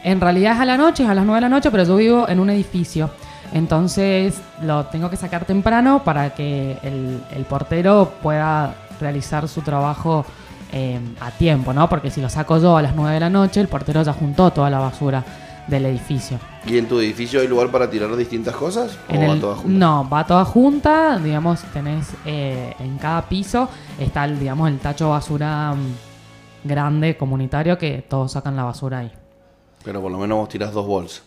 En realidad es a la noche, es a las 9 de la noche, pero yo vivo en un edificio. Entonces lo tengo que sacar temprano para que el, el portero pueda realizar su trabajo eh, a tiempo, ¿no? Porque si lo saco yo a las 9 de la noche, el portero ya juntó toda la basura del edificio. ¿Y en tu edificio hay lugar para tirar distintas cosas? ¿O En va el- toda junta? No, va toda junta, digamos, tenés eh, en cada piso está el, digamos, el tacho basura mm, grande, comunitario, que todos sacan la basura ahí. Pero por lo menos vos tirás dos bolsas.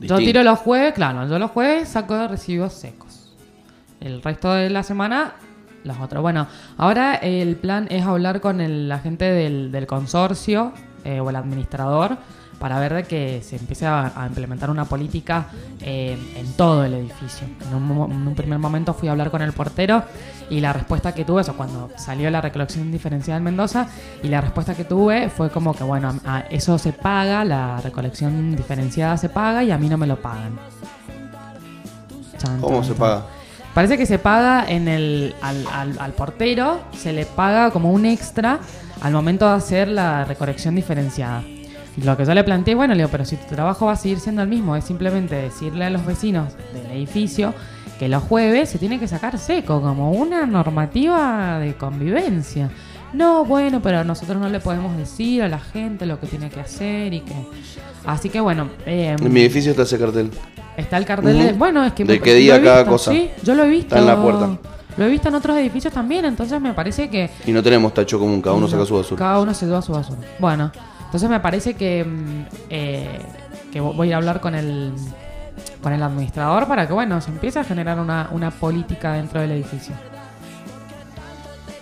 Yo tiro los jueves, claro, yo los jueves saco residuos secos. El resto de la semana, los otros. Bueno, ahora el plan es hablar con el, la gente del, del consorcio eh, o el administrador para ver de que se empiece a, a implementar una política eh, en todo el edificio. En un, en un primer momento fui a hablar con el portero y la respuesta que tuve, eso cuando salió la recolección diferenciada en Mendoza, y la respuesta que tuve fue como que, bueno, a- eso se paga, la recolección diferenciada se paga y a mí no me lo pagan. ¿Cómo se paga? Parece que se paga en el al, al- al portero, se le paga como un extra al momento de hacer la recolección diferenciada. Lo que yo le planteé, bueno, le digo, pero si tu trabajo va a seguir siendo el mismo, es simplemente decirle a los vecinos del edificio que los jueves se tiene que sacar seco, como una normativa de convivencia. No, bueno, pero nosotros no le podemos decir a la gente lo que tiene que hacer y que... Así que bueno, eh, En mi edificio está ese cartel. Está el cartel de. Bueno, es que. De qué día cada visto, cosa. Sí, yo lo he visto. Está en la puerta. Lo he visto en otros edificios también, entonces me parece que. Y no tenemos tacho común, cada uno saca su basura. Cada uno se lleva su basura. Bueno, entonces me parece que. mm, eh, que vo- voy a hablar con el. con el administrador para que, bueno, se empiece a generar una, una política dentro del edificio.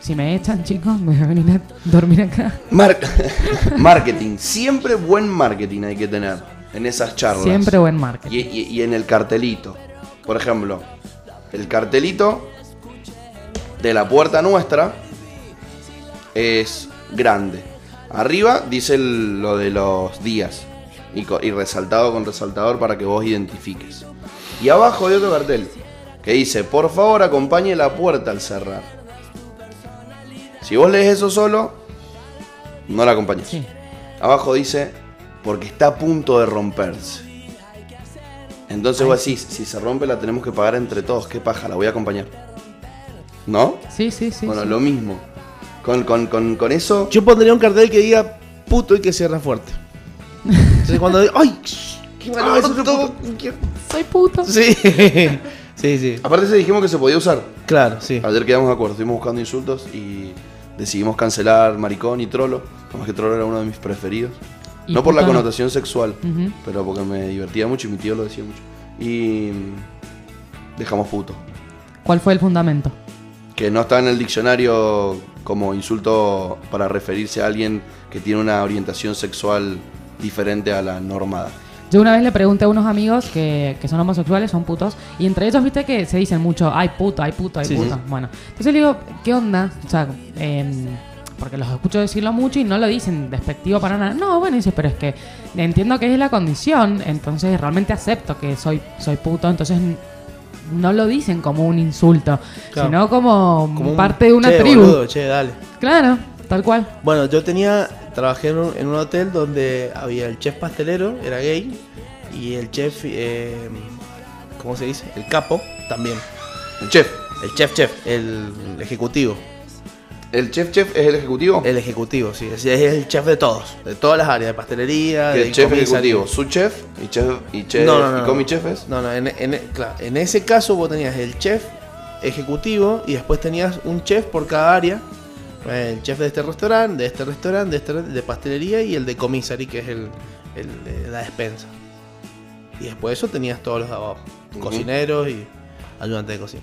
Si me echan, chicos, me voy a venir a dormir acá. Mar- *laughs* marketing. Siempre buen marketing hay que tener en esas charlas. Siempre buen marketing. Y, y- y en el cartelito. Por ejemplo, el cartelito de la puerta nuestra es grande. Arriba dice el- lo de los días y, co- y resaltado con resaltador para que vos identifiques. Y abajo hay otro cartel que dice, por favor acompañe la puerta al cerrar. Si vos lees eso solo, no la acompañes. Sí. Abajo dice, porque está a punto de romperse. Entonces vos decís, si se rompe la tenemos que pagar entre todos, qué paja, la voy a acompañar. ¿No? Sí, sí, sí. bueno, sí. lo mismo. Con, con, con, con eso... Yo pondría un cartel que diga puto y que cierra fuerte. Entonces cuando digo, ¡ay! ¡Qué malo es ese puto! Soy puto. Sí, *laughs* sí, sí. Aparte se dijimos que se podía usar. Claro, sí. Ayer quedamos de acuerdo, estuvimos buscando insultos y decidimos cancelar maricón y trolo. Además que trolo era uno de mis preferidos. Y no por la connotación sexual, pero porque me divertía mucho y mi tío lo decía mucho. Y dejamos puto. ¿Cuál fue el fundamento? Que no está en el diccionario como insulto para referirse a alguien que tiene una orientación sexual diferente a la normada. Yo una vez le pregunté a unos amigos que, que son homosexuales, son putos, y entre ellos, viste que se dicen mucho, ay puto, ay puto, ay Sí, puto. sí. Bueno, entonces le digo, ¿qué onda? O sea, em, porque los escucho decirlo mucho y no lo dicen despectivo para nada. No, bueno, dice, pero es que entiendo que es la condición, entonces realmente acepto que soy, soy puto, entonces no lo dicen como un insulto, Claro. sino como, Como un, parte de una "Che, tribu. boludo, che, dale. Claro, tal cual. Bueno, yo tenía, trabajé en un, en un hotel donde había el chef pastelero, era gay, y el chef, eh, ¿cómo se dice? El capo también. El chef. El chef chef, el ejecutivo. ¿El chef chef es el ejecutivo? El ejecutivo, sí. Es, es el chef de todos, de todas las áreas, de pastelería, de el chef ejecutivo, su chef y chef y chef No, no, no, y comi chefes. No, no, en, en- claro, en ese caso vos tenías el chef ejecutivo y después tenías un chef por cada área. El chef de este restaurante, de este restaurante, de este de pastelería y el de comisaría, que es el, la despensa. Y después de eso tenías todos los abajo, cocineros y ayudantes de cocina.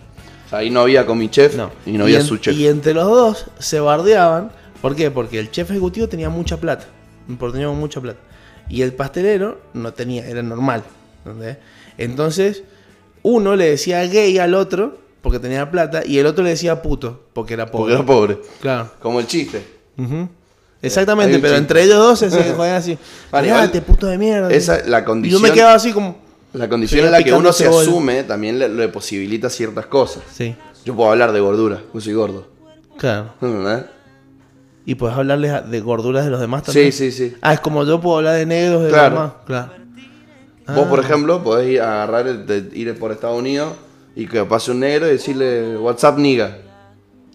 Ahí no había comi chef No. y no había en- su chef. Y entre los dos se bardeaban. ¿Por qué? Porque el chef ejecutivo tenía mucha plata. Porque tenía mucha plata. Y el pastelero no tenía, era normal. ¿entendés? Entonces, uno le decía gay al otro porque tenía plata. Y el otro le decía puto porque era Porque pobre. era pobre. Claro. Como el chiste. Ujú. Exactamente, pero chiste. entre ellos dos se se *laughs* jodían así. Vale, igual, puto de mierda. Esa, la y condición, yo me quedaba así como. La condición Seguía en la que uno se asume también le, le posibilita ciertas cosas. Sí, Yo puedo hablar de gordura, yo soy gordo. claro. Y puedes hablarles de gorduras de los demás también. Sí, sí, sí. Ah, es como yo puedo hablar de negros de Claro. los demás. Claro. Vos, por Ah. ejemplo, podés ir a agarrar, de- ir por Estados Unidos y que pase un negro y decirle WhatsApp niga.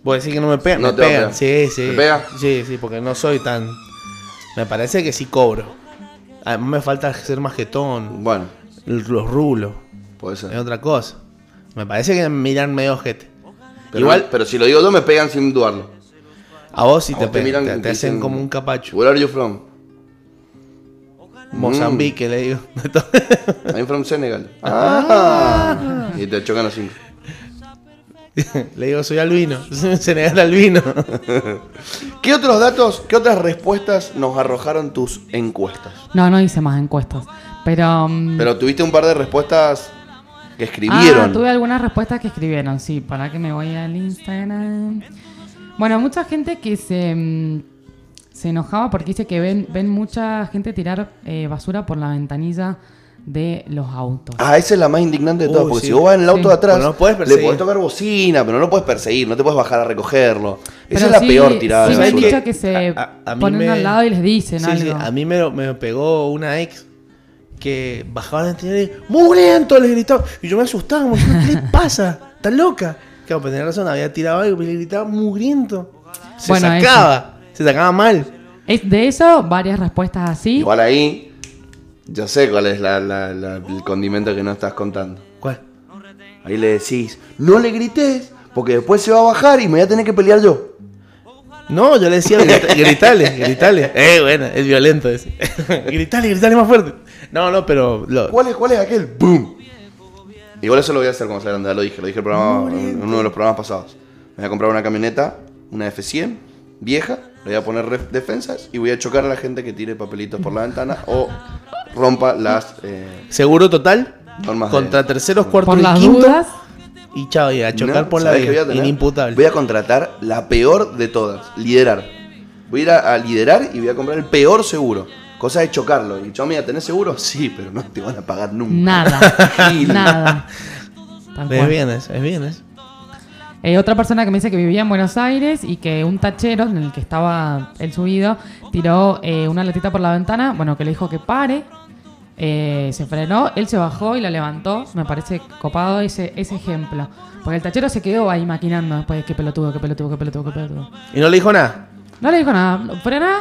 Vos decís que no me pegan. No me te pegan. Sí, sí. ¿Te pega? Sí, sí, porque no soy tan. Me parece que sí cobro. Además me falta ser más jetón. Bueno, Los rulos. puede ser. Es otra cosa. Me parece que me miran medio ojete. Pero, Igual, pero si lo digo yo, me pegan sin dudarlo. a vos a te vos te miran hacen dicen- como un capacho. Where are you from? Mozambique, le digo. *laughs* I'm from Senegal. Ah. Y te chocan así. *laughs* le digo, soy albino. *laughs* Senegal albino. ¿Qué otros datos, qué otras respuestas nos arrojaron tus encuestas? No, no hice más encuestas. Pero. mm, Pero tuviste un par de respuestas que Ah, escribieron. tuve algunas respuestas que escribieron, sí. Para que me voy al Instagram. Bueno, mucha gente que se, mm, se enojaba porque dice que ven, ven mucha gente tirar eh, basura por la ventanilla de los autos. Ah, esa es la más indignante de todas, porque sí. si vos vas en el auto Sí. de atrás, no puedes le podés tocar bocina, pero no lo puedes perseguir, no te puedes bajar a recogerlo. Esa Pero es la sí- peor tirada. Sí de me han ¿Sabes basura. dicho que se A- a- a ponen me- al lado y les dicen Sí, algo. sí, a mí me, me pegó una ex que bajaba la ventanilla y ¡Mugriento! le gritaba. Y yo me asustaba, como, ¿qué le *laughs* pasa? ¿Está loca? Claro, pero tenía razón, había tirado algo y le gritaba ¡Mugriento! Se Bueno, sacaba, se sacaba mal. Es de eso, varias respuestas así. Igual ahí, yo sé cuál es la- la- la- el condimento que no estás contando. ¿Cuál? Ahí le decís, no le grites, porque después se va a bajar y me voy a tener que pelear yo. No, yo le decía grita- *laughs* gritale, gritale. Eh, bueno, es violento ese. *laughs* gritale, gritale más fuerte. No, no, pero lo- ¿Cuál es, cuál es aquel? ¡Boom! Igual eso lo voy a hacer cuando sea grande, ya lo dije, lo dije el programa- en uno de los programas pasados. Me voy a comprar una camioneta, una F100, vieja, le voy a poner ref- defensas y voy a chocar a la gente que tire papelitos por la ventana o rompa las eh, seguro total normas contra de... terceros, cuartos por y las quinto. dudas. Y chao, y a chocar No, por la ¿sabés qué voy vida. tener? Inimputable. Voy a contratar la peor de todas, liderar. Voy a ir a, a liderar y voy a comprar el peor seguro. Cosa de chocarlo. Y yo, mira, ¿tenés seguro? *laughs* Sí, pero no te van a pagar nunca. Nada. *laughs* Nada. Es bien, es, es bien, es. Eh, otra persona que me dice que vivía en Buenos Aires y que un tachero en el que estaba él subido tiró eh, una latita por la ventana, bueno, que le dijo que pare, eh, se frenó, él se bajó y la levantó. Me parece copado ese, ese ejemplo. Porque el tachero se quedó ahí maquinando después, qué pelotudo, qué pelotudo, qué pelotudo, qué pelotudo. Y no le dijo nada. No le dijo nada, frena,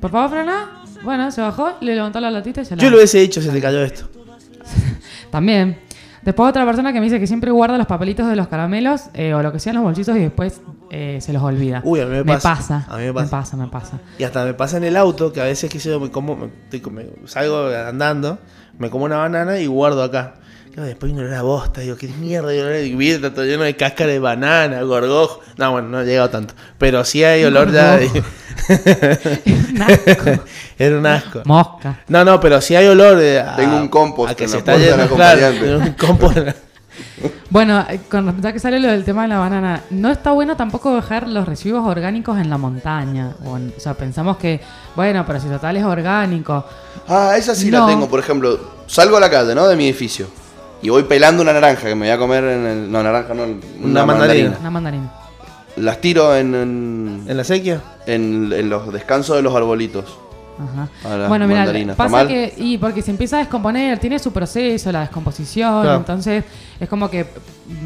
por favor frena. Bueno, se bajó, le levantó la latita y se la... Yo le hubiese dicho, se te cayó esto. *laughs* También. Después otra persona que me dice que siempre guarda los papelitos de los caramelos eh, o lo que sea en los bolsitos y después eh, se los olvida. Uy, a mí me pasa. pasa. A mí me Me pasa. pasa, me pasa. Y hasta me pasa en el auto que a veces que yo me como, me- me- salgo andando, me como una banana y guardo acá. Claro, después no era bosta, digo, qué mierda, y olor- vi, está todo lleno de cáscara de banana, gorgojo. No, bueno, no he llegado tanto. Pero sí hay olor ya de... *laughs* *laughs* Un asco. Era un asco. Mosca. No, no, pero sí hay olor de... a- Tengo un compost a que en se la está yendo, claro, un compost. *laughs* Bueno, eh, con respecto a que sale lo del tema de la banana, no está bueno tampoco dejar los residuos orgánicos en la montaña. O, en- o sea, pensamos que, bueno, pero si total es orgánico. Ah, esa sí No. la tengo. Por ejemplo, salgo a la calle, ¿no? De mi edificio. Y voy pelando una naranja que me voy a comer en el. No, naranja, no. Una mandarina. Una mandarina. Las tiro en, en, ¿En la sequía? en- en los descansos de los arbolitos. Ajá. A las Bueno, mira, mandarinas. ¿Está pasa mal? que. Y porque se empieza a descomponer, tiene su proceso, la descomposición. Claro. Entonces, es como que,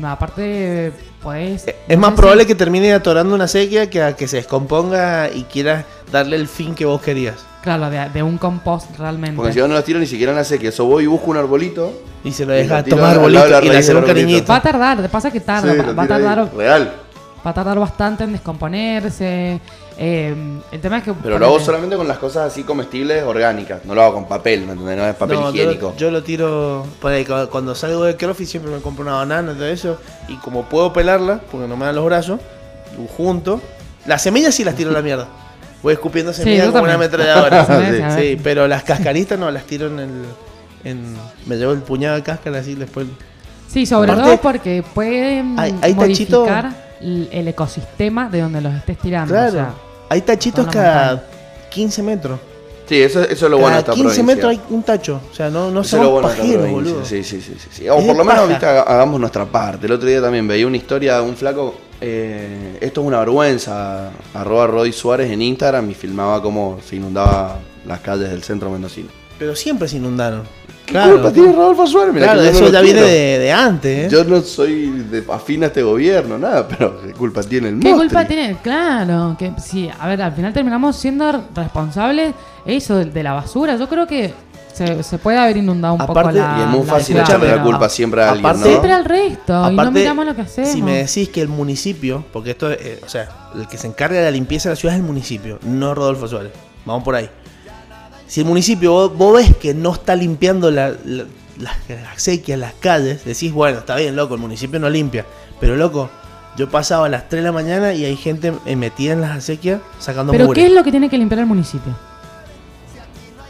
aparte, podés. Eh, Es más probable que termine atorando una sequía que a que se descomponga y quieras darle el fin que vos querías. Claro, de, de un compost realmente. Porque si yo no las tiro ni siquiera en la sequía. Eso voy y busco un arbolito. Y se lo tiro tomar al lado bolito de la y le un arbolito. cariñito. Va a tardar, pasa que tarda, Sí, va, a ahí. tardar, Real. va a tardar bastante en descomponerse. Eh, el tema es que. Pero lo hago solamente con las cosas así comestibles orgánicas. No lo hago con papel, ¿me entendés? No es papel No, higiénico. yo lo tiro. por ahí, cu- cuando salgo de CrossFit siempre me compro una banana y todo eso. Y como puedo pelarla, porque no me dan los brazos, junto. Las semillas sí las tiro a la mierda. Voy escupiendo semillas yo como una ametralladora. *laughs* Sí, sí, sí, pero las cascaritas no, las tiro en el. En, me llevo el puñado de cáscara así después. Sí, sobre Aparte, todo porque pueden hay- modificar el ecosistema de donde los estés tirando. Claro. o sea, hay tachitos cada montaña. 15 metros. Sí, eso, eso es lo bueno de cada esta 15 provincia. metros hay un tacho. O sea, no, no Eso lo bueno pajeros, boludo. Sí, sí, sí, sí, sí. O Es por lo menos viste, hagamos nuestra parte. El otro día también veía una historia de un flaco. Eh, esto es una vergüenza. Arroba Rodi Suárez en Instagram y filmaba cómo se inundaba las calles del centro mendocino. Pero siempre se inundaron. ¿Qué culpa tiene Rodolfo Suárez? Mirá Claro, no eso ya viene de, de antes, ¿eh? Yo no soy de afín a este gobierno, nada, pero ¿qué culpa tiene el ¿Qué culpa tiene? Claro, que sí, a ver, al final terminamos siendo responsables eso de, de la basura. Yo creo que se, se puede haber inundado un poco Aparte- la Y es muy la fácil ciudad, echarle la culpa siempre a alguien, aparte- ¿no? Siempre al resto, y no miramos lo que hacemos. si me decís que el municipio, porque esto, es, eh, o sea, el que se encarga de la limpieza de la ciudad es el municipio, no Rodolfo Suárez. Vamos por ahí. Si el municipio vos, vos ves que no está limpiando la- la- las, las sequias, las calles, decís, bueno, está bien, loco, el municipio no limpia. Pero, loco, yo pasaba a las 3 de la mañana y hay gente eh, metida en las acequias sacando Pero mugre. ¿qué es lo que tiene que limpiar el municipio?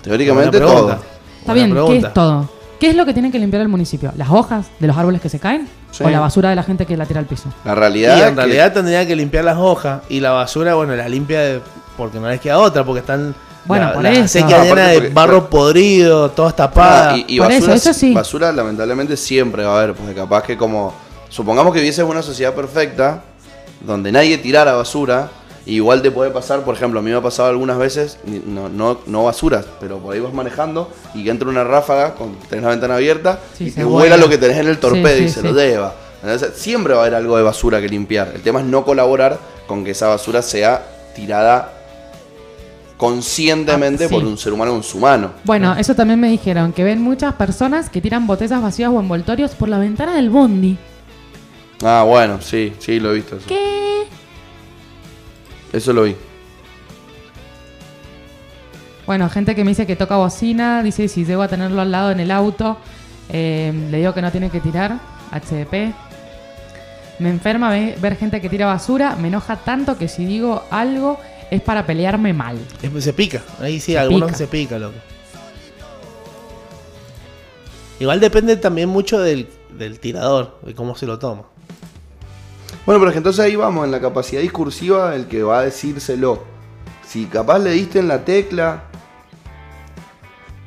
Teóricamente todo. Está bien, ¿qué es todo? ¿Qué es lo que tiene que limpiar el municipio? ¿Las hojas de los árboles que se caen? Sí. ¿O la basura de la gente que la tira al piso? La Y realidad es en que- realidad tendría que limpiar las hojas y la basura, bueno, la limpia de- porque no les queda otra, porque están Bueno, la, por la eso. acequia No, llena de barro podrido, todas tapadas. Y, y basura, eso, eso sí. basura lamentablemente siempre va a haber, porque capaz que como, supongamos que viviese una sociedad perfecta, donde nadie tirara basura, igual te puede pasar, por ejemplo, a mí me ha pasado algunas veces, no, no, no basuras, pero por ahí vas manejando y que entra una ráfaga, con, tenés la ventana abierta, Sí, y te vuela. lo que tenés en el torpedo Sí, y sí, se lo lleva. Entonces, siempre va a haber algo de basura que limpiar. El tema es no colaborar con que esa basura sea tirada conscientemente Ah, sí. por un ser humano, un humano. Bueno, eso también me dijeron, que ven muchas personas que tiran botellas vacías o envoltorios por la ventana del bondi. Ah, bueno, sí, sí, lo he visto. Eso, ¿Qué? Eso lo vi. Bueno, gente que me dice que toca bocina, dice si llego a tenerlo al lado en el auto, eh, le digo que no tiene que tirar, HDP. Me enferma ve- ver gente que tira basura, me enoja tanto que si digo algo es para pelearme mal. Se pica, ahí sí, Se algunos pica. se pica, loco. Igual depende también mucho del, del tirador, de cómo se lo toma. Bueno, pero es que entonces ahí vamos, en la capacidad discursiva, el que va a decírselo. Si capaz le diste en la tecla,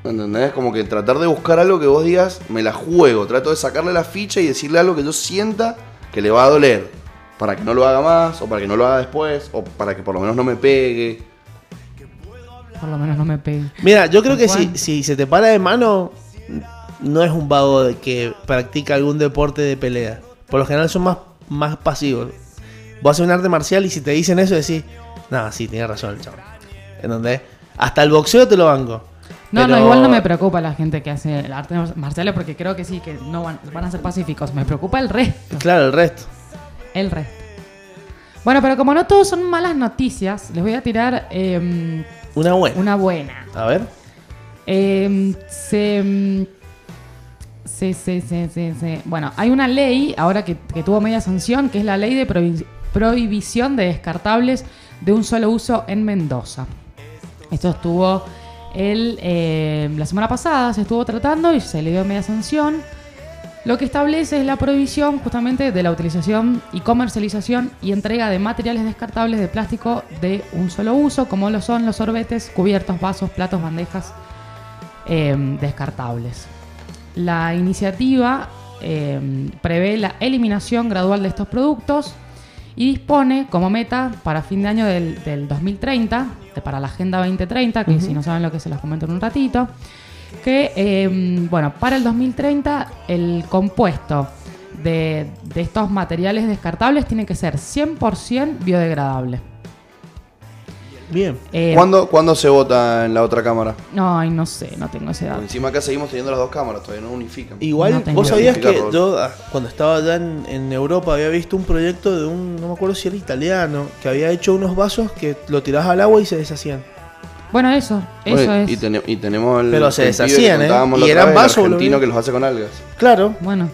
¿entendés? Como que tratar de buscar algo que vos digas, me la juego. Trato de sacarle la ficha y decirle algo que yo sienta que le va a doler. Para que no lo haga más, o para que no lo haga después, o para que por lo menos no me pegue. Por lo menos no me pegue. Mira, yo creo que si, si se te para de mano, no es un vago de que practica algún deporte de pelea. Por lo general son más, más pasivos. Vos haces un arte marcial y si te dicen eso decís, nada, sí, tenía razón el chaval. ¿Entendés? Hasta el boxeo te lo banco. No, Pero- no, igual no me preocupa la gente que hace el arte marciales porque creo que sí, que no van, van a ser pacíficos. Me preocupa el resto. Claro, el resto. El resto. Bueno, pero como no todos son malas noticias, les voy a tirar eh, Una buena. una buena. A ver. Eh, se, se, se, se- se- Bueno, hay una ley ahora que, tuvo media sanción, que es la ley de prohibi- prohibición de descartables de un solo uso en Mendoza. Esto estuvo el, eh, la semana pasada, se estuvo tratando y se le dio media sanción. Lo que establece es la prohibición justamente de la utilización y comercialización y entrega de materiales descartables de plástico de un solo uso, como lo son los sorbetes, cubiertos, vasos, platos, bandejas eh, descartables. La iniciativa eh, prevé la eliminación gradual de estos productos y dispone como meta para fin de año del, del 2030, de- para la Agenda 2030, que si no saben lo que se los comento en un ratito, que eh, bueno, para el 2030 el compuesto de, de estos materiales descartables tiene que ser 100% biodegradable. Bien. Eh, ¿Cuándo, cuándo se vota en la otra cámara? No, ay, no sé, no tengo ese dato. Encima acá seguimos teniendo las dos cámaras, todavía no unifican. Igual, No vos sabías que yo ah, cuando estaba allá en, en Europa había visto un proyecto de un, no me acuerdo si era italiano, que había hecho unos vasos que lo tirás al agua y se deshacían. Bueno, eso, eso Bueno, es. y, tene- y tenemos el, Pero se el deshacían, ¿eh? Y eran vez, el vasos, boludo. argentino que los hace con algas. Claro. Bueno,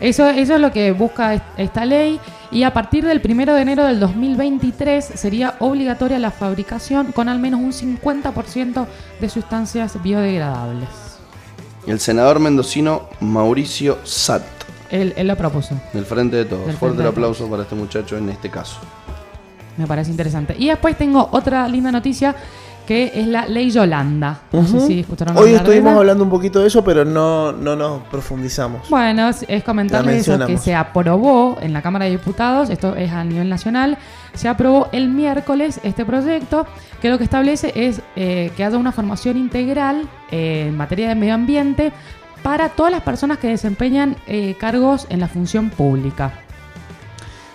eso, eso es lo que busca est- esta ley y a partir del 1 de enero del 2023 sería obligatoria la fabricación con al menos un 50% de sustancias biodegradables. El senador mendocino Mauricio Sat, Él, él lo propuso, del Frente de Todos. Fuerte el aplauso para este muchacho en este caso. me parece interesante. Y después tengo otra linda noticia que es la ley Yolanda. No sé Ujú. si escucharon Hoy de estuvimos hablando un poquito de eso, pero no, no nos profundizamos. Bueno, es, es comentarles eso que se aprobó en la Cámara de Diputados, esto es a nivel nacional, se aprobó el miércoles este proyecto que lo que establece es eh, que haya una formación integral eh, en materia de medio ambiente para todas las personas que desempeñan eh, cargos en la función pública.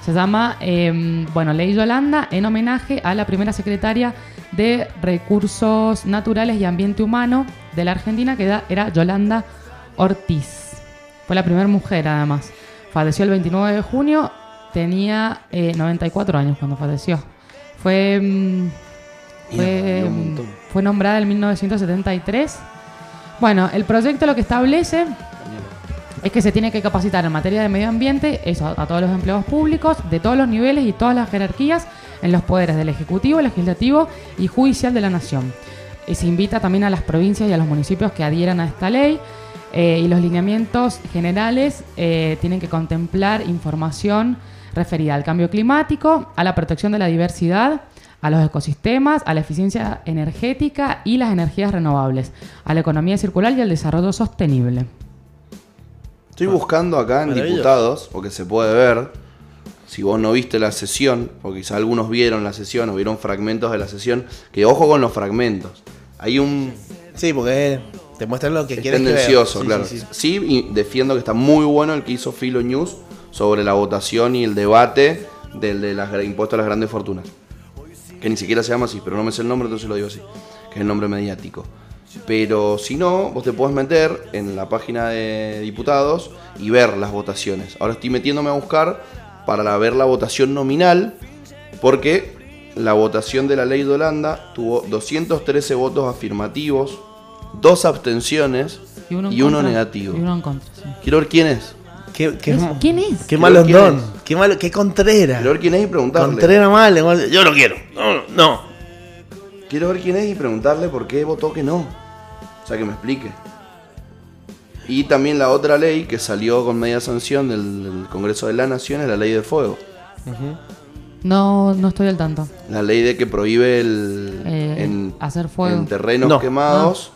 Se llama, eh, bueno, Ley Yolanda en homenaje a la primera secretaria de Recursos Naturales y Ambiente Humano de la Argentina, que era- Yolanda Ortiz. Fue la primera mujer, además. Falleció el 29 de junio, tenía eh, 94 años cuando falleció. Fue, mm, fue, montón. fue nombrada en 1973. Bueno, el proyecto lo que establece es que se tiene que capacitar en materia de medio ambiente eso, a todos los empleados públicos de todos los niveles y todas las jerarquías en los poderes del Ejecutivo, Legislativo y Judicial de la Nación. Y se invita también a las provincias y a los municipios que adhieran a esta ley eh, y los lineamientos generales eh, tienen que contemplar información referida al cambio climático, a la protección de la diversidad, a los ecosistemas, a la eficiencia energética y las energías renovables, a la economía circular y al desarrollo sostenible. Estoy buscando acá en diputados, porque se puede ver, si vos no viste la sesión, porque quizá algunos vieron la sesión o vieron fragmentos de la sesión, que ojo con los fragmentos. Hay un Sí, porque te muestran lo que es quieres tendencioso, claro. Sí, Sí, sí, sí. y defiendo que está muy bueno el que hizo Filo News sobre la votación y el debate del de las impuestos a las grandes fortunas. Que ni siquiera se llama así, pero no me sé el nombre, entonces lo digo así. Que es el nombre mediático. Pero si no, vos te podés meter en la página de diputados y ver las votaciones. Ahora estoy metiéndome a buscar para ver la votación nominal, porque la votación de la ley de Holanda tuvo 213 votos afirmativos, dos abstenciones y uno, en contra. negativo. Y uno en contra, sí. Quiero ver quién es. ¿Qué, qué, ¿Es- ¿Quién es? qué Quiero malo ver quién don. es. Qué, malo, qué contrera. Quiero ver quién es y preguntarle. Contrera mal. igual- Yo no quiero. No, no. Quiero ver quién es y preguntarle por qué votó que no. O sea, que me explique. Y también la otra ley que salió con media sanción del, del Congreso de la Nación es la ley de fuego. No, no estoy al tanto. La ley de que prohíbe el, Eh, en, hacer fuego. en terrenos No. quemados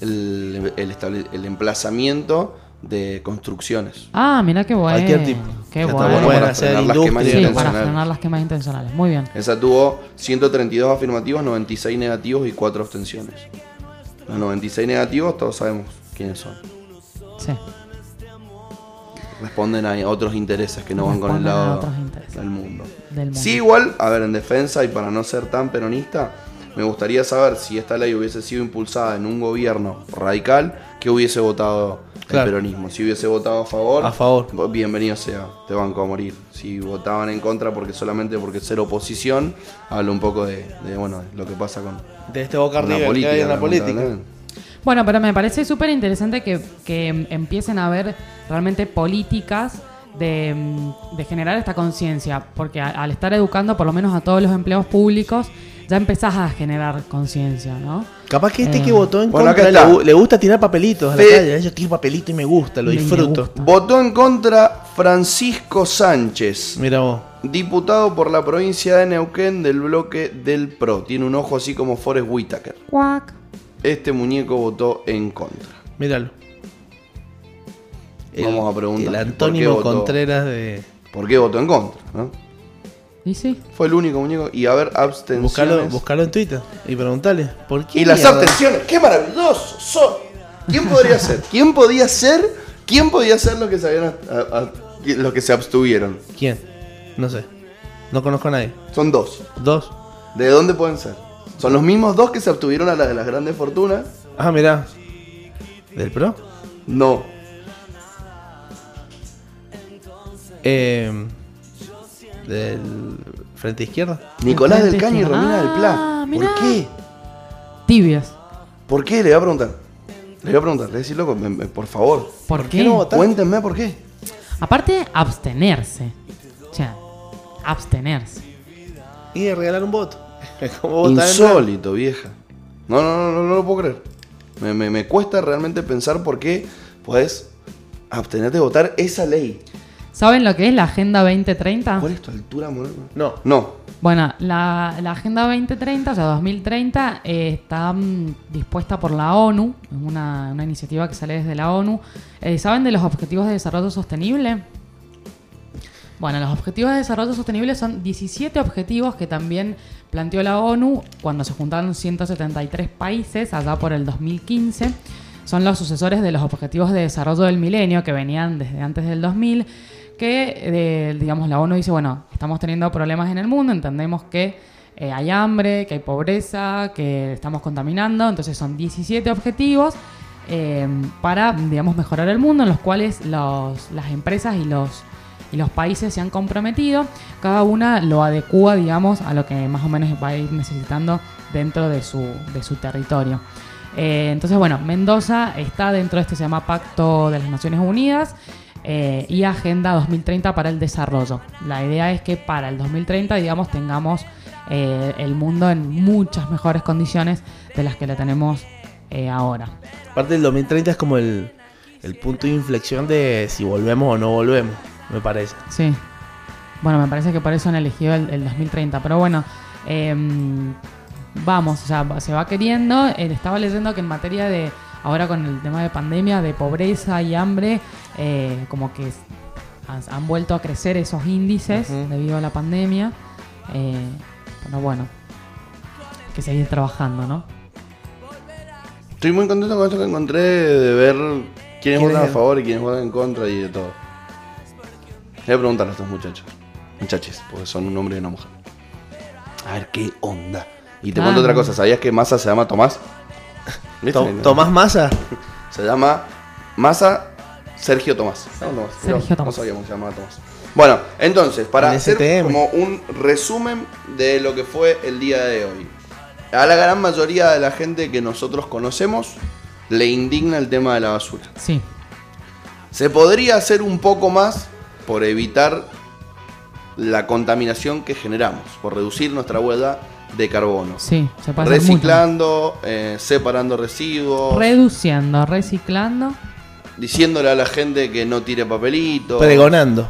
el, el estable- el emplazamiento de construcciones. Ah, mira qué bueno. Cualquier tipo. Qué bueno. bueno para frenar las quemas Sí, para intencionales. frenar las quemas intencionales. Muy bien. Esa tuvo 132 afirmativos, 96 negativos y 4 abstenciones. Los 96 negativos todos sabemos quiénes son. Sí. Responden a otros intereses que no van con el lado del mundo. Del mundo. Sí, igual, a ver, en defensa y para no ser tan peronista, me gustaría saber si esta ley hubiese sido impulsada en un gobierno radical, que hubiese votado Claro. el peronismo. Si hubiese votado a favor, A favor. bienvenido sea, te banco a morir. Si votaban en contra porque solamente porque ser oposición, habla un poco de, de, bueno, lo que pasa con, De este Boca con la River que hay en la política. Bueno, pero me parece súper interesante que, que em- empiecen a haber realmente políticas de, mm, de generar esta conciencia, porque a- al estar educando por lo menos a todos los empleados públicos, ya empezás a generar conciencia, ¿no? Capaz que este Eh, que votó en bueno, acá contra le, gusta tirar papelitos a la calle. Yo tiro papelito y me gusta, lo disfruto. gusta. Votó en contra Francisco Sánchez. Mira vos. Diputado por la provincia de Neuquén del bloque del PRO. Tiene un ojo así como Forrest Whitaker. Cuac. Este muñeco votó en contra. Míralo. El- Vamos a preguntar, El ¿por qué antónimo votó? Contreras de. ¿Por qué votó en contra? no? ¿Y sí? Fue el único muñeco. Y a ver, abstenciones. Buscalo, buscalo en Twitter y preguntarle. ¿Por qué? Y las abstenciones. ¡Qué maravilloso son! ¿Quién podría ser? ¿Quién podía ser? ¿Quién podía ser los que se habían a- a- los que se abstuvieron? ¿Quién? No sé. No conozco a nadie. Son dos. Dos. ¿De dónde pueden ser? Son los mismos dos que se abstuvieron a la de las grandes fortunas. Ah, mirá. ¿Del pro? No. Eh, del frente izquierda. Nicolás del Caño y. Romina del Pla. Ah, ¿Por mirá. qué? Tibios. ¿Por qué? Le voy a preguntar. Le voy a preguntar. Le voy a decir, loco, me- me- por favor. ¿Por, ¿Por qué? no? Cuéntenme por qué. Aparte, abstenerse. O sea, abstenerse. Y de regalar un voto. Insólito, vieja. No, no, no, no, no lo puedo creer. Me, me- me cuesta realmente pensar por qué puedes abstenerte de votar esa ley. ¿Saben lo que es la Agenda 2030? ¿Cuál es tu altura, mono? No. No. Bueno, la, la Agenda 2030, o sea, 2030, eh, está mm, dispuesta por la ONU, es una, una iniciativa que sale desde la ONU. Eh, ¿Saben de los Objetivos de Desarrollo Sostenible? Bueno, los Objetivos de Desarrollo Sostenible son 17 objetivos que también planteó la ONU cuando se juntaron 173 países allá por el 2015. Son los sucesores de los Objetivos de Desarrollo del Milenio que venían desde antes del 2000 que, eh, digamos, la ONU dice, bueno, estamos teniendo problemas en el mundo, entendemos que eh, hay hambre, que hay pobreza, que estamos contaminando, entonces son 17 objetivos eh, para, digamos, mejorar el mundo, en los cuales los- las empresas y los, y los países se han comprometido, cada una lo adecua, digamos, a lo que más o menos va a ir necesitando dentro de su, de su territorio. Eh, entonces, bueno, Mendoza está dentro de este, se llama Pacto de las Naciones Unidas eh, y Agenda 2030 para el Desarrollo. La idea es que para el 2030, digamos, tengamos eh, el mundo en muchas mejores condiciones de las que la tenemos ahora. Aparte del 2030 es como el punto de inflexión de si volvemos o no volvemos, me parece. Sí. Bueno, me parece que por eso han elegido el, el 2030. Pero bueno, eh, vamos, o sea, se va queriendo. Eh, estaba leyendo que en materia de, ahora con el tema de pandemia, de pobreza y hambre, eh, como que han, han vuelto a crecer esos índices debido a la pandemia. Eh, pero bueno, hay que seguir trabajando, ¿no? Estoy muy contento con esto que encontré de ver quiénes ¿Quién votan a favor y quiénes votan en contra y de todo. Le voy a preguntar a estos muchachos. Muchaches, porque son un hombre y una mujer. A ver qué onda. Y te Ah, cuento otra cosa. ¿Sabías que Massa se llama Tomás? *laughs* Tomás Massa. *laughs* Se llama Massa Sergio Tomás. No, Tomás. Sergio No, Tomás. No sabíamos que se llamaba Tomás. Bueno, entonces, para hacer como un resumen de lo que fue el día de hoy. A la gran mayoría de la gente que nosotros conocemos le indigna el tema de la basura. Sí, Se podría hacer un poco más por evitar la contaminación que generamos, por reducir nuestra huella de carbono. sí, se mucho. Reciclando, eh, separando residuos, Reduciendo, reciclando. diciéndole a la gente que no tire papelitos, Pregonando.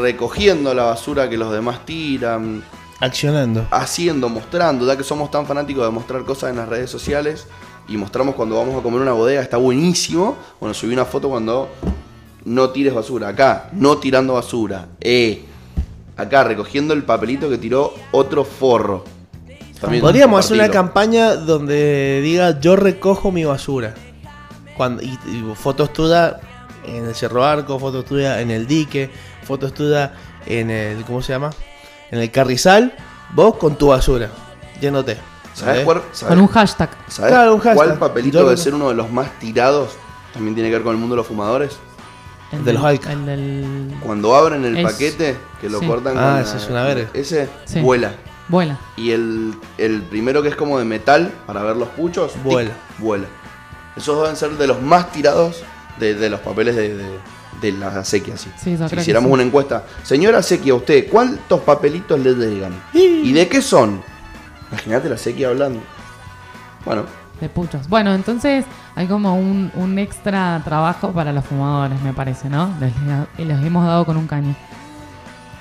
recogiendo la basura que los demás tiran, Accionando. haciendo, mostrando, ya que somos tan fanáticos de mostrar cosas en las redes sociales y mostramos cuando vamos a comer una bodega, está buenísimo. Bueno, subí una foto cuando no tires basura. Acá, no tirando basura. Eh, acá, recogiendo el papelito que tiró otro forro. También Podríamos hacer una campaña donde diga yo recojo mi basura. Cuando, y, y fotos tuyas en el Cerro Arco, fotos tuyas en el dique, fotos tuyas en el. ¿Cómo se llama? En el carrizal, vos con tu basura. Yéndote. ¿Sabes ¿sabes? cuál, sabés- Con un hashtag. sabés Claro, un hashtag. cuál papelito Yo- debe ser uno de los más tirados? También tiene que ver con el mundo de los fumadores. El De los del-. El del. Cuando abren el Es- paquete, que lo sí. cortan Ah, con ese la- es una verga. Ese Sí. vuela. Vuela. Y el, el primero que es como de metal, para ver los puchos, tic, Vuela. vuela. Esos deben ser de los más tirados de, de los papeles de, de, de la acequia. Sí. Si hiciéramos sí. una encuesta, señora acequia, ¿usted cuántos papelitos le llegan? ¿Y de qué son? Imagínate la acequia hablando. Bueno, De puchos. Bueno, entonces hay como un, un extra trabajo para los fumadores, me parece, ¿no? Les, y les hemos dado con un caño.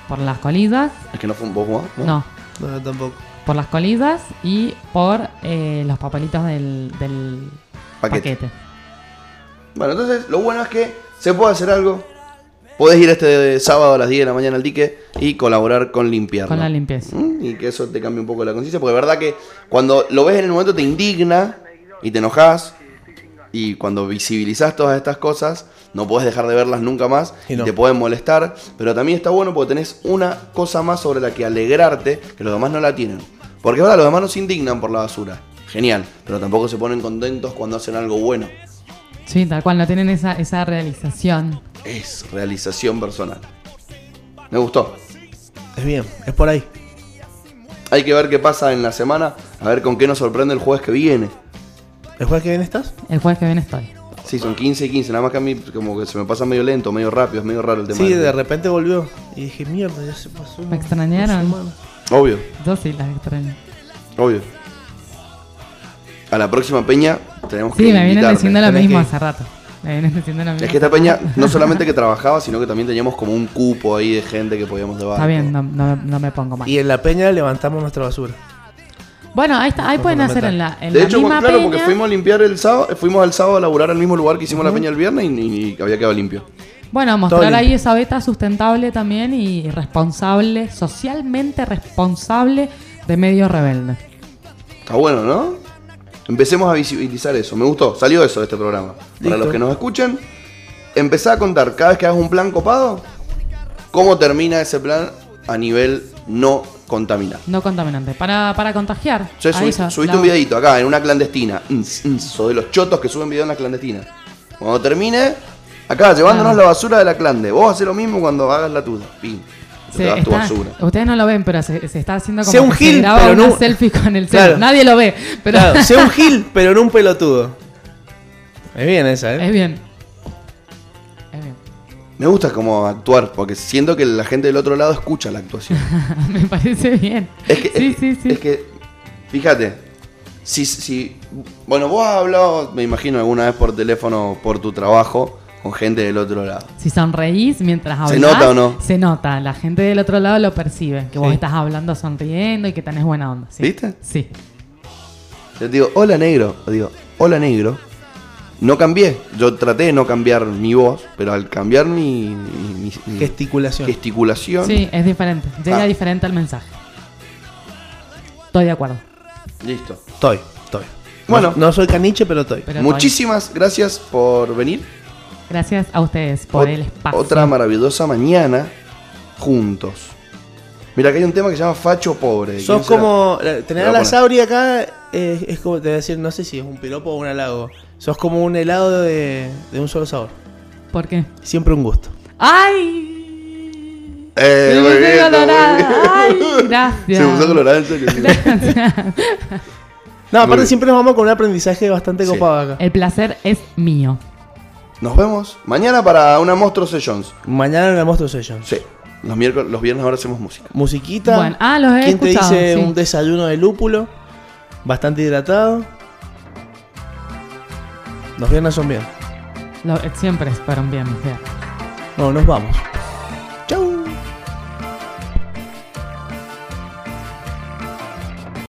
Por las colillas, es que no poco más. ¿no? no. No, tampoco. Por las colillas y por eh, los papelitos del, del Paquete. paquete. Bueno, entonces lo bueno es que se puede hacer algo. Podés ir este sábado a las 10 de la mañana al dique y colaborar con limpiarlo. Con la limpieza. Mm, Y que eso te cambie un poco la conciencia, porque es verdad que cuando lo ves en el momento te indigna y te enojas. Y cuando visibilizás todas estas cosas, no podés dejar de verlas nunca más Y y, no. te pueden molestar. Pero también está bueno porque tenés una cosa más sobre la que alegrarte que los demás no la tienen. Porque ahora los demás no se indignan por la basura. Genial, pero tampoco se ponen contentos cuando hacen algo bueno. Sí, tal cual, no tienen esa, esa realización. Es realización personal. Me gustó. Es bien, es por ahí. Hay que ver qué pasa en la semana, a ver con qué nos sorprende el jueves que viene. ¿El jueves que viene estás? El jueves que viene estoy. Sí, son 15 y 15, nada más que a mí como que se me pasa medio lento, medio rápido, es medio raro el tema. Sí, del- de repente volvió. Y dije, mierda, ya se pasó. ¿Me extrañaron? una semana. Obvio, Yo sí las extraño. obvio. A la próxima peña tenemos que Sí, me vienen diciendo lo tenés mismo que hace rato. Me vienen diciendo lo mismo. Es que esta peña no solamente que *laughs* trabajaba, sino que también teníamos como un cupo ahí de gente que podíamos llevar. Está bien, no, no- no me pongo mal. Y en la peña levantamos nuestra basura. Bueno, ahí, está, ahí Fue pueden hacer en la, en De la hecho, misma claro, porque fuimos a limpiar el sábado, fuimos al sábado a laburar al mismo lugar que hicimos la peña el viernes y, y- y había quedado limpio. Bueno, mostrar ahí esa beta sustentable también y responsable, socialmente responsable de medio rebelde. Está bueno, ¿no? Empecemos a visibilizar eso. Me gustó. Salió eso de este programa. Para los que nos escuchan, empezá a contar cada vez que hagas un plan copado, cómo termina ese plan a nivel no contaminado. No contaminante. Para, para contagiar. Sea, subiste, ya, subiste la- un videito acá en una clandestina. Ns, ns, o de los chotos que suben video en la clandestina. Cuando termine, acá llevándonos Claro. la basura de la clande. Vos haces lo mismo cuando hagas la tuya. Pim. Se está- basura. ustedes no lo ven, pero se, se está haciendo como Sea un que se gil, graba pero una no- selfie con el Claro. cel. Nadie lo ve, pero Claro, sé un *laughs* gil, pero no un pelotudo. Es bien esa, ¿eh? es bien. Me gusta cómo actuar, porque siento que la gente del otro lado escucha la actuación. *laughs* Me parece bien. Es que, sí, es, sí, sí. es que, fíjate, si, si, bueno, vos has hablado, me imagino, alguna vez por teléfono, por tu trabajo, con gente del otro lado. Si sonreís mientras hablas, ¿Se nota o no? Se nota. La gente del otro lado lo percibe. Que vos estás hablando sonriendo y que tenés buena onda. ¿Viste? Sí. Yo digo, hola negro, o digo, hola negro. No cambié, yo traté de no cambiar mi voz, pero al cambiar mi, mi- mi- Gesticulación. gesticulación, Sí, es diferente. Llega Ah. diferente al mensaje. Estoy de acuerdo. listo. Estoy, estoy. Bueno. No, no soy caniche, pero estoy. Pero estoy. Muchísimas gracias por venir. Gracias a ustedes por Ot- el espacio. Otra maravillosa mañana juntos. Mira, que hay un tema que se llama Facho Pobre. ¿De Sos como. eh, Tener a la. Sauri acá eh, es como te voy a decir, no sé si es un piropo o un halago. Sos como un helado de, de un solo sabor. ¿Por qué? Siempre un gusto. ¡Ay! Eh, Me muy bien, colorada. muy bien. Ay, *laughs* gracias. Se puso colorada en serio. *laughs* No, aparte siempre nos vamos con un aprendizaje bastante Sí. copado acá. El placer es mío. Nos vemos mañana para una Monstruo Sessions. Mañana en la Monstruo Session. Sí. Los, miércoles, los viernes ahora hacemos música. Musiquita. Bueno, ah, los he ¿Quién te dice sí. un desayuno de lúpulo? Bastante hidratado. Los viernes son bien. Lo- siempre fueron bien, bien. Bueno, nos vamos.